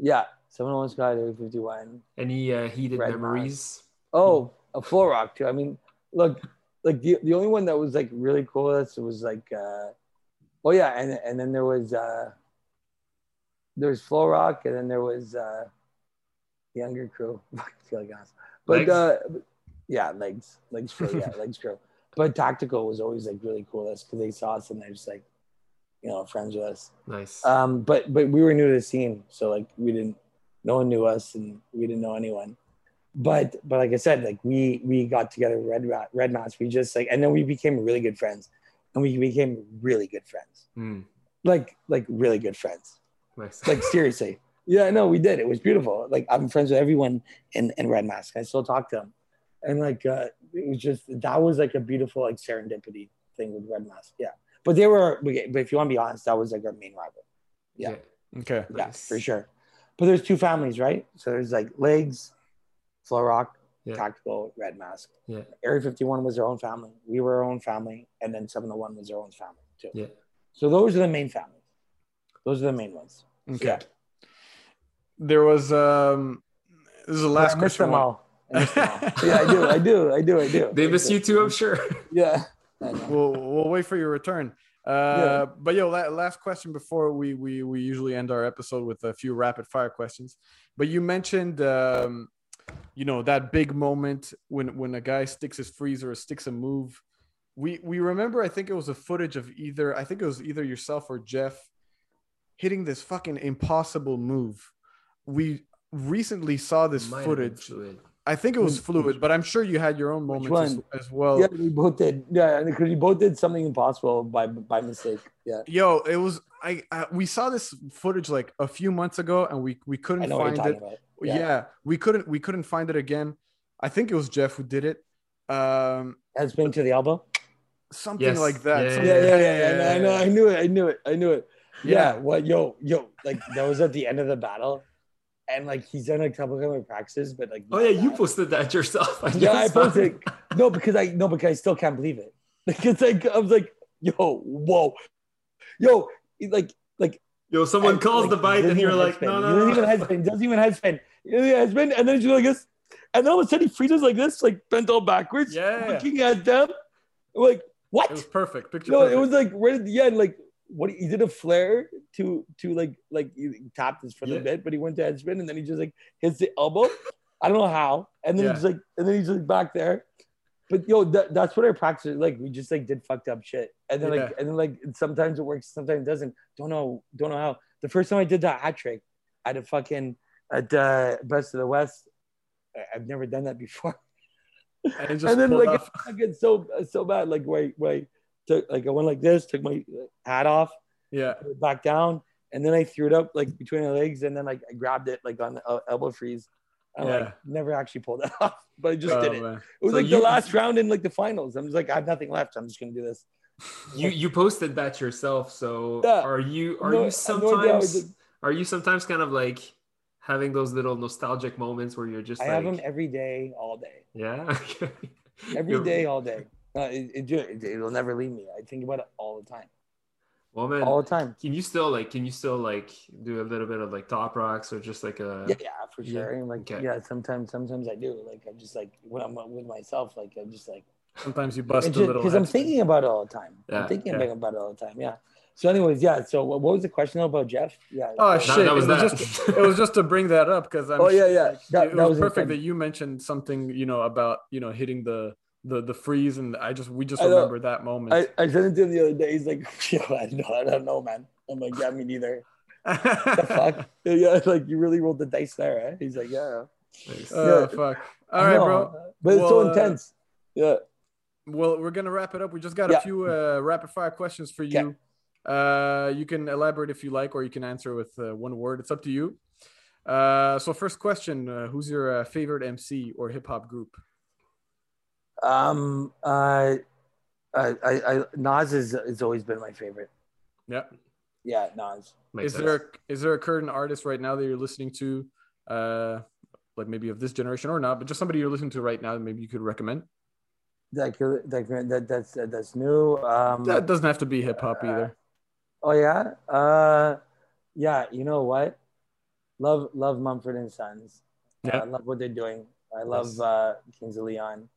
S3: yeah, Seven 701 squad, Area 51.
S2: Any uh, heated
S3: Red
S2: memories?
S3: Oh, a floor rock too. I mean, look, like the, the only one that was like really cool was was like, uh, oh yeah, and and then there was uh, there was floor rock, and then there was uh, younger crew. I feel like ass. But uh, yeah, legs, legs crew, yeah, legs crew. But tactical was always like really cool That's because they saw us and they're just like, you know, friends with us.
S2: Nice.
S3: Um, but but we were new to the scene, so like we didn't, no one knew us, and we didn't know anyone. But but like I said, like we we got together, red red mats. We just like, and then we became really good friends, and we became really good friends,
S2: Hmm,
S3: like like really good friends,
S2: nice.
S3: like seriously. Yeah, no, we did. It was beautiful. Like I'm friends with everyone in in Red Mask. I still talk to them, and like uh, it was just that was like a beautiful like serendipity thing with Red Mask. Yeah, but they were. But if you want to be honest, that was like our main rival. yeah.
S1: Okay.
S3: Yeah,
S2: Nice.
S3: for sure. But there's two families, right? So there's like legs, Flow Rock,
S2: Yeah.
S3: Tactical, Red Mask.
S2: Yeah.
S3: Area 51 was their own family. We were our own family, and then 701 was their own family too.
S2: Yeah.
S3: So those are the main families. Those are the main ones.
S1: Okay.
S3: Yeah.
S1: There was um this is the last
S3: I miss
S1: question.
S3: them all. I miss them all. yeah, I do. I do. I do. I do.
S2: They miss you too, I'm sure.
S3: Yeah.
S1: We'll we'll wait for your return. Uh,
S3: Yeah.
S1: but yo, la- last question before we we we usually end our episode with a few rapid fire questions. But you mentioned um, you know that big moment when when a guy sticks his freezer or sticks a move. We we remember I think it was a footage of either I think it was either yourself or Jeff hitting this fucking impossible move. We recently saw this
S2: Might
S1: footage.
S2: Fluid.
S1: I think it was fluid, but I'm sure you had your own moments as, as well.
S3: Yeah, we both did. Yeah, because we both did something impossible by by mistake. Yeah,
S1: Yo, it was I, I we saw this footage like a few months ago and we we couldn't
S3: know what you're
S1: find it.
S3: about.
S1: Yeah. we couldn't we couldn't find it again. I think it was Jeff who did it. Um
S3: Has been to the elbow.
S1: something
S2: Yes.
S1: like that.
S2: Yeah,
S1: Something-
S3: Yeah, yeah, yeah, yeah. I know, I know. I knew it. I knew it. I knew it. Yeah.
S1: Yeah.
S3: What? Yo, yo. Like that was at the end of the battle, and like he's done a couple of practices, but like.
S2: Oh yeah, you posted that yourself. I
S3: Yeah, I posted.
S2: it.
S3: No, because I no, because I still can't believe it. Like it's like I was like, yo, whoa, yo, like like.
S2: Yo, someone
S3: and,
S2: calls
S3: like,
S2: the bite and you're like,
S3: headspin.
S2: no,
S3: He doesn't
S2: no.
S3: even headspin. Doesn't even headspin. He doesn't even headspin, and then he's like this, and then all of a sudden he freezes like this, like bent all backwards,
S1: Yeah.
S3: looking at them, like what?
S1: It was perfect. Picture
S3: No,
S1: perfect.
S3: it was like right at the end, like what he did a flare to to like like he tapped his foot
S2: Yeah.
S3: a bit, but he went to head spin and then he just like hits the elbow. I don't know how, and then
S1: Yeah.
S3: he's like, and then he's like back there. But yo, that, that's what I practice like. We just like did fucked up shit, and then like and then like sometimes it works, sometimes it doesn't. Don't know, don't know how. The first time I did that hat trick, at a fucking at uh, Best of the West, I've never done that before
S1: and,
S3: and then like. I get so so bad. Like wait I took like I went like this, took my hat off,
S1: Yeah.
S3: put it back down, and then I threw it up like between my legs, and then like I grabbed it like on the el- elbow freeze. I
S1: Yeah.
S3: like never actually pulled it off, but I just
S1: Oh,
S3: did it.
S1: man.
S3: It was
S2: So
S3: like
S2: you-
S3: the last round in like the finals. I'm just like I have nothing left. I'm just gonna do this.
S2: You you posted that yourself. So
S3: Yeah.
S2: are you are
S3: No-
S2: you
S3: have no idea how I
S2: sometimes are you sometimes kind of like having those little nostalgic moments where you're just
S3: I
S2: like
S3: have them every day, all day,
S2: yeah
S3: every day, all day. Uh, it, it, it, it'll never leave me. I think about it all the time,
S2: Well, man,
S3: all the time.
S2: can you still like can you still like do a little bit of like top rocks or just like a
S3: yeah, yeah, for sure. And like,
S2: okay.
S3: yeah, sometimes, sometimes I do. Like, I'm just like when I'm with myself, like I'm just like
S1: Sometimes you bust a little.
S3: Because I'm thinking about it all the time.
S2: Yeah,
S3: I'm thinking
S1: yeah.
S3: about it all the time. Yeah. So, anyways, yeah. So, what was the question about Jeff? Yeah.
S1: Oh shit!
S2: that was
S1: it, was
S2: that.
S1: just, it was just to bring that up because I'm.
S3: Oh, yeah, yeah. That-
S1: it
S3: that
S1: was,
S3: was
S1: perfect that you mentioned something you know about you know hitting the the the freeze and I just we just remember that moment.
S3: I, I sent it to him the other day. He's like, Yo, I don't know. I don't know, man. I'm like, yeah, me neither. The fuck? Yeah, like you really rolled the dice there, eh? He's like, yeah.
S1: Oh
S3: Yeah.
S1: fuck! All right, bro.
S3: But it's so
S1: Well, uh,
S3: intense. Yeah.
S1: Well, we're gonna wrap it up. We just got
S3: Yeah.
S1: a few uh, rapid fire questions for you. Uh, you can elaborate if you like, or you can answer with uh, one word. It's up to you. Uh, so first question: uh, Who's your uh, favorite MC or hip hop group?
S3: Um. Uh. I. I. I Nas is has always been my favorite.
S1: Yeah.
S3: Yeah, Nas.
S2: Makes
S1: is
S2: sense.
S1: there a, is there a current artist right now that you're listening to, uh, like maybe of this generation or not, but just somebody you're listening to right now that maybe you could recommend?
S3: That could- that that that's that's new. Um.
S1: That doesn't have to be hip hop either.
S3: Oh yeah. Uh. Yeah. You know what? Love love Mumford and Sons.
S1: Yeah.
S3: I love what they're doing. I love
S2: Yes.
S3: uh, Kings of Leon.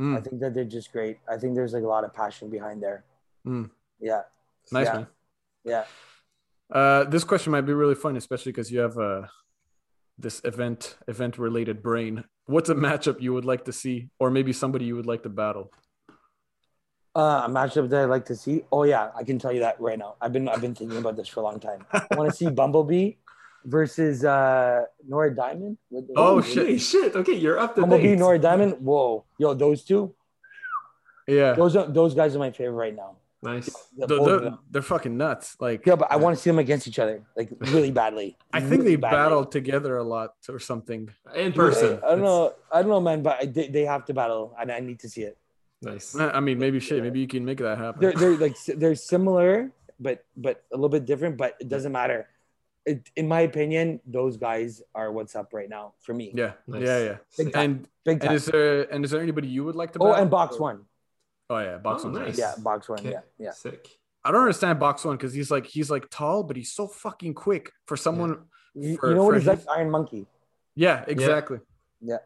S1: Mm,
S3: I think that they're just great. I think there's like a lot of passion behind there.
S1: mm.
S3: Yeah.
S1: Nice
S3: yeah.
S1: man.
S3: Yeah.
S1: Uh, this question might be really fun, especially because you have uh, this event event related brain. What's a matchup you would like to see, or maybe somebody you would like to battle?
S3: Uh, a matchup that I'd like to see. Oh yeah, I can tell you that right now. I've been I've been thinking about this for a long time. I want to see Bumblebee versus uh Nora Diamond. What-
S1: Oh, shit.
S2: Holy shit. Okay, you're up to
S3: Bumblebee,
S2: date.
S3: Nora Diamond. Whoa, yo, those two.
S1: Yeah,
S3: Those are those guys are my favorite right now.
S2: Nice.
S3: The
S1: they're, they're, they're fucking nuts. Like,
S3: Yeah, but I want to see them against each other, like really badly.
S1: I think
S3: Really
S1: they
S3: badly.
S1: battled together a lot or something.
S2: In person.
S3: I don't know. I don't know, man, but I, they, they have to battle, and I need to see it.
S2: Nice.
S1: I mean, maybe shit. Maybe you can make that happen.
S3: They're they're like they're similar, but but a little bit different. But it doesn't matter. It, in my opinion, those guys are what's up right now for me.
S1: yeah,
S2: Nice.
S1: yeah, yeah.
S3: Big time.
S1: And
S3: Big
S1: and is there and is there anybody you would like to?
S3: Oh, and box one.
S1: Oh yeah, box
S2: Oh,
S1: one.
S2: nice.
S3: Yeah, box one.
S2: Okay.
S3: Yeah, yeah.
S2: Sick.
S1: I don't understand box one because he's like he's like tall, but he's so fucking quick for someone.
S3: You,
S1: For-
S3: you know what
S1: for
S3: he's like? Iron Monkey.
S1: Yeah, exactly.
S3: Yeah.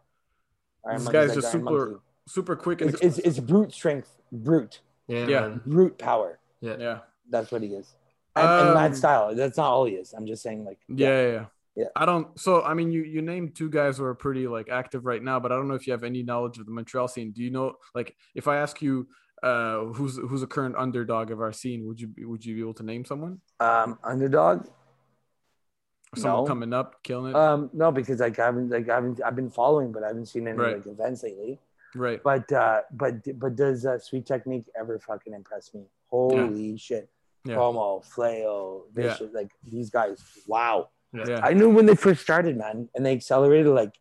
S1: This guy's
S3: like
S1: just
S3: Iron
S1: super-
S3: Monkey.
S1: Super quick and
S3: It's, it's, it's brute strength, brute,
S2: Yeah.
S1: Yeah.
S2: man.
S3: brute power.
S2: Yeah.
S1: yeah.
S3: That's what he is. And, and
S1: Um,
S3: style. That's not all he is. I'm just saying, like,
S1: Yeah, yeah, yeah.
S3: Yeah.
S1: I don't. So I mean, you you named two guys who are pretty like active right now, but I don't know if you have any knowledge of the Montreal scene. Do you know like if I ask you uh who's who's a current underdog of our scene, would you would you be able to name someone?
S3: um, underdog.
S1: Someone
S3: No.
S1: coming up, killing it?
S3: Um, no, because like I haven't like I haven't I've been following, but I haven't seen any
S1: Right.
S3: like events lately.
S1: right.
S3: But uh, but but does uh, Sweet Technique ever fucking impress me? Holy shit!
S1: Yeah.
S3: Promo, Flayo,
S1: Yeah.
S3: Vicious, like these guys. Wow!
S2: Yeah.
S1: Yeah.
S3: I knew when they first started, man, and they accelerated like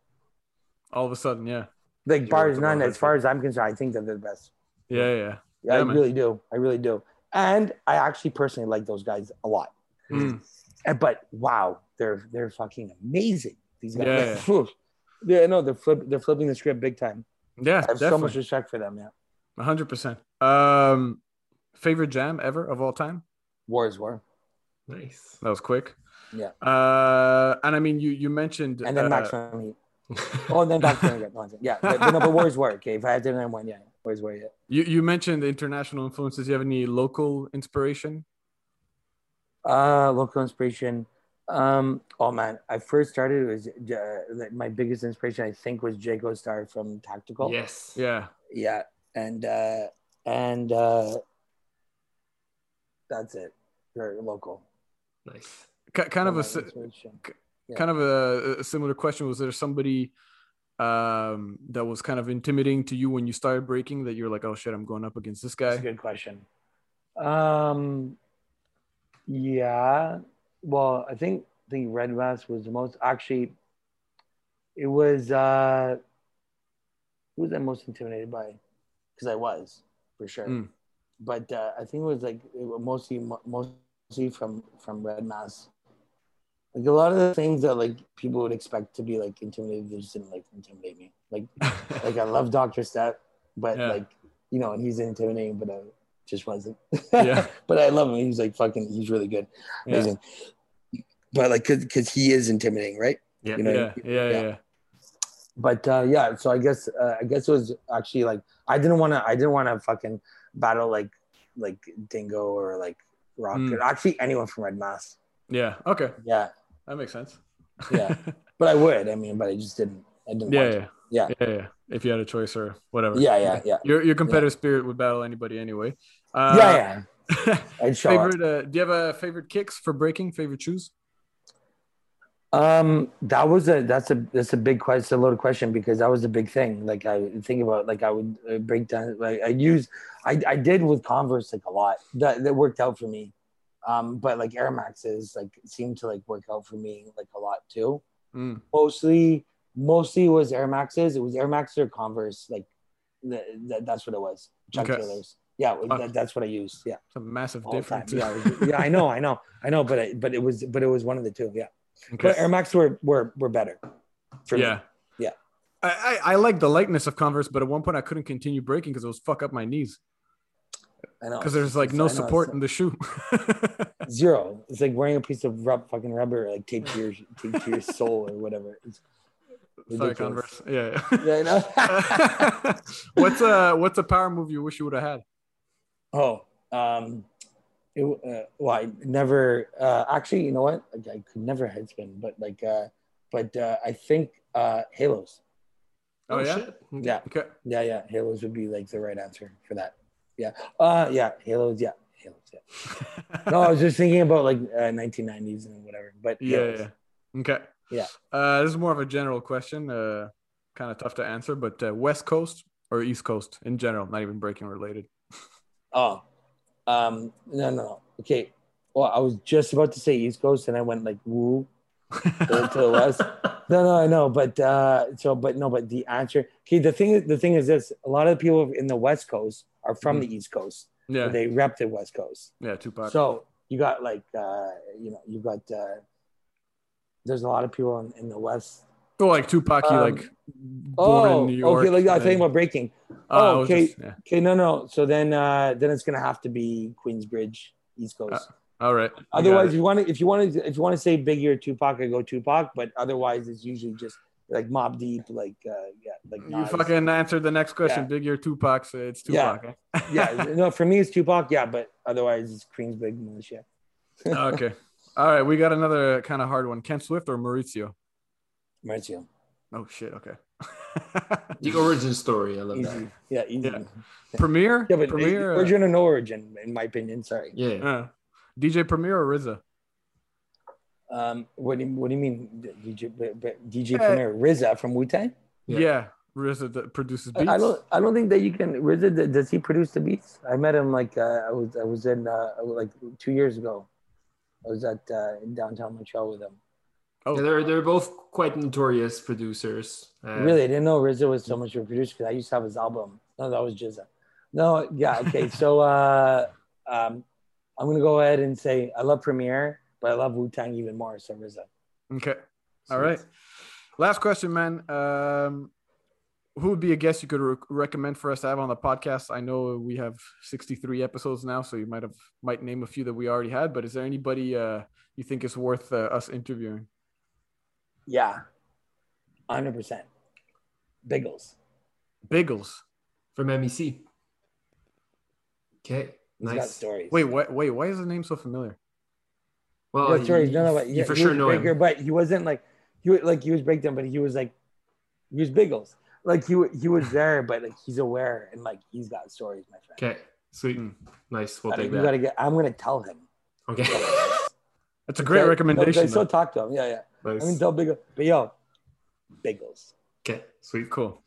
S1: All of a sudden, yeah.
S3: like
S2: You're
S3: bars none. As far as I'm concerned, I think that they're the best.
S1: Yeah, yeah.
S3: Yeah,
S1: Yeah,
S3: I
S1: man.
S3: really do. I really do. And I actually personally like those guys a lot.
S1: Mm.
S3: And, but wow, they're they're fucking amazing. These guys.
S1: Yeah,
S3: Phew. yeah, no, they're flip, they're flipping the script big time.
S1: Yeah,
S3: I have so much
S1: definitely.
S3: respect for them. Yeah,
S1: hundred percent. Um, favorite jam ever of all time?
S3: War is war.
S2: Nice.
S1: That was quick.
S3: Yeah.
S1: Uh, and I mean, you you mentioned
S3: And then
S1: uh,
S3: maximum heat. Oh, and then back to again. Yeah, but, but no, but war is war. Okay, if I had to name one, yeah, war is war. Yeah.
S1: You you mentioned the international influences. Do you have any local inspiration?
S3: Uh, local inspiration. Um, oh man, I first started it was uh, my biggest inspiration. I think was Jago Star from Tactical.
S2: yes.
S1: Yeah.
S3: yeah and uh and uh that's it very local
S2: Nice.
S1: K- kind of a
S3: My
S1: si-
S3: inspiration. Yeah.
S1: kind of a, a similar question. Was there somebody um, that was kind of intimidating to you when you started breaking that you're like, oh shit, I'm going up against this
S3: that's a
S1: guy?
S3: good question um yeah well i think i think red mask was the most actually it was uh who was i most intimidated by because i was for sure
S1: Mm.
S3: but uh, i think it was like it was mostly mostly from from red Mask. like a lot of the things that like people would expect to be like intimidated they just didn't like intimidate me like like I love Doctor Step, but
S1: Yeah.
S3: like you know, and he's intimidating, but I just wasn't.
S1: Yeah.
S3: but I love him. He's like fucking. He's really good,
S1: yeah.
S3: But like, cause, cause he is intimidating, right?
S2: Yeah.
S3: You know,
S1: yeah, yeah, yeah,
S3: Yeah.
S1: yeah.
S3: but uh, yeah, so I guess uh, I guess it was actually like I didn't want to I didn't want to fucking battle like like Dingo or like Rocket.
S1: Mm.
S3: Actually, anyone from Red Mask.
S1: Yeah. Okay.
S3: Yeah,
S1: That makes sense.
S3: Yeah. but I would. I mean, but I just didn't. I didn't.
S1: yeah, yeah.
S3: Yeah.
S1: Yeah. Yeah. If you had a choice or whatever.
S3: Yeah, yeah, yeah,
S1: Your your competitive spirit would battle anybody anyway. Uh,
S3: yeah, yeah. I'd
S1: favorite? Uh, do you have a favorite kicks for breaking? Favorite shoes?
S3: Um, that was a that's a that's a big question, it's a loaded question because that was a big thing. Like I think about, like I would uh, break down, like I use, I I did with Converse like a lot. That that worked out for me. Um, but like Air Maxes like seemed to like work out for me like a lot too.
S1: Mm.
S3: Mostly, mostly was Air Maxes. It was Air Maxes or Converse. Like th- th- that's what it was. Chuck
S1: Okay.
S3: Taylors. Yeah, that, that's what I used. Yeah,
S1: It's a massive
S3: all
S1: difference.
S3: Yeah, was- yeah, I know, I know, I know. But I, but it was but it was one of the two. Yeah.
S1: Okay.
S3: But Air Max were were were better. For me.
S1: yeah.
S3: Yeah.
S1: I, I, I like the lightness of Converse, but at one point I couldn't continue breaking because it was fuck up my knees
S3: I know.
S1: because there's like no support in the shoe.
S3: zero. It's like wearing a piece of rub, fucking rubber, like taped to your taped to your soul or whatever. It's
S1: Sorry. Converse. Yeah.
S3: Yeah, I know.
S1: what's a what's a power move you wish you would have had?
S3: oh, um, it, uh, well, I never uh, actually. You know what? Like, I could never head spin, but like, uh, but uh, I think uh, halos.
S1: Oh, yeah.
S2: shit.
S3: Yeah,
S1: Okay.
S3: yeah, yeah. Halos would be like the right answer for that. Yeah. Uh, yeah. Halos. Yeah. Halos. Yeah. No, I was just thinking about like uh, 1990s and whatever. But
S1: yeah,
S3: halos.
S1: yeah. Okay.
S3: Yeah.
S1: Uh, this is more of a general question. Uh, kind of tough to answer, but uh, West Coast or East Coast in general, not even breaking related.
S3: Oh, um, no, no, no. Okay. Well, I was just about to say East Coast, and I went like woo to, to the west. No, no, I know, but uh, so, but no, but the answer. Okay, the thing is, the thing is this: a lot of the people in the West Coast are from the East Coast.
S1: Yeah.
S3: They rep the West Coast.
S1: yeah. Tupac.
S3: So you got like, uh, you know, you got. Uh, there's a lot of people in, in the West.
S1: Oh, like Tupac, you
S3: um,
S1: like born
S3: Oh,
S1: in New York.
S3: okay. Like I talking about breaking.
S1: Uh,
S3: oh, okay.
S1: just- yeah.
S3: Okay, no, no. So then, uh, then it's gonna have to be Queensbridge, East Coast.
S1: All right.
S3: Otherwise, you want to if you want to if you want to say Biggie or Tupac, I go Tupac. But otherwise, it's usually just like Mobb Deep, like uh, yeah, like
S1: you
S3: Nas.
S1: fucking answered the next question.
S3: Yeah.
S1: Biggie or Tupac. So it's
S3: Yeah.
S1: Tupac. eh?
S3: yeah. No, for me it's Tupac. Yeah, but otherwise it's Queensbridge militia.
S1: okay. All right. We got another kind of hard one. Ken Swift or Maurizio?
S3: Mauricio,
S1: Oh shit. Okay.
S2: The origin story. I love that.
S3: Yeah, easy.
S1: Yeah. Premier.
S3: Yeah, but
S1: Premier. uh,
S3: origin or no origin, in my opinion. Sorry.
S2: Yeah.
S1: uh, DJ Premier or RZA?
S3: Um, what do you, what do you mean, DJ B- B- DJ
S1: Uh,
S3: Premier RZA from Wu Tang?
S2: Yeah.
S1: Yeah. RZA that produces beats.
S3: I don't I don't think that you can. RZA th- does he produce the beats? I met him like uh, I was I was in uh, like two years ago. I was at uh, in downtown Montreal with him.
S1: Oh.
S2: Yeah, they're they're both quite notorious producers. Uh,
S3: Really, I didn't know RZA was so much of a producer because I used to have his album. No, that was GZA. No, yeah, okay. so uh, um, I'm gonna go ahead and say I love Premier, but I love Wu Tang even more. So RZA.
S1: Okay. All right. Last question, man. Um, who would be a guest you could re- recommend for us to have on the podcast? I know we have 63 episodes now, so you might have might name a few that we already had. But is there anybody uh, you think is worth uh, us interviewing?
S3: Yeah, hundred percent. Biggles.
S1: Biggles.
S2: from MEC. Okay,
S3: He's got
S2: nice.
S3: stories.
S1: Wait, wait, wait. Why is the name so familiar?
S2: Well,
S3: yeah, stories.
S2: you,
S3: No, no, but
S2: you
S3: yeah,
S2: for sure know
S3: breaker,
S2: him.
S3: but he wasn't like he was like he was breakdown, but he was like he was Biggles. Like he he was there, but like he's aware and like he's got stories, my friend.
S2: Okay, sweet,
S1: Hmm.
S2: nice. We'll
S3: I mean,
S2: take
S3: you
S2: that.
S3: gotta get. I'm gonna tell him.
S2: Okay,
S1: That's a great
S3: Okay?
S1: recommendation.
S3: I still talk to him. Yeah, yeah.
S2: Nice.
S3: I mean, gonna tell Biggles, but yo, Biggles.
S2: Okay, sweet.
S1: Cool.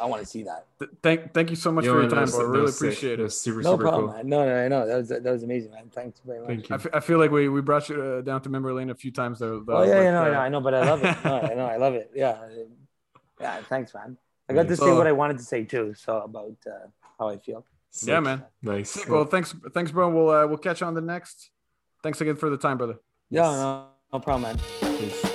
S3: I want to see that.
S1: Th- thank, thank you so much
S2: Yo,
S1: for your
S2: that
S1: time,
S2: was-
S1: bro. I really
S2: was sick.
S1: appreciate
S2: That
S1: it.
S2: was super,
S3: No
S2: super
S3: problem,
S2: cool.
S3: man. No, no, I know that was that was amazing, man. Thanks very much.
S2: Thank
S1: I,
S2: you.
S1: f- I feel like we, we brought you uh, down to memory lane a few times though.
S3: Oh yeah,
S1: but,
S3: yeah, no,
S1: uh,
S3: I know, I know, but I love it. No, I know, I love it. Yeah, yeah. Thanks, man. I got to say what I wanted to say too. So about uh, how I feel.
S1: Yeah,
S2: Sick.
S1: man.
S2: Nice.
S1: Sick. Well, thanks, thanks, bro. We'll uh, we'll catch you on the next. Thanks again for the time, brother.
S3: Yeah, no, no problem, man.
S2: Peace.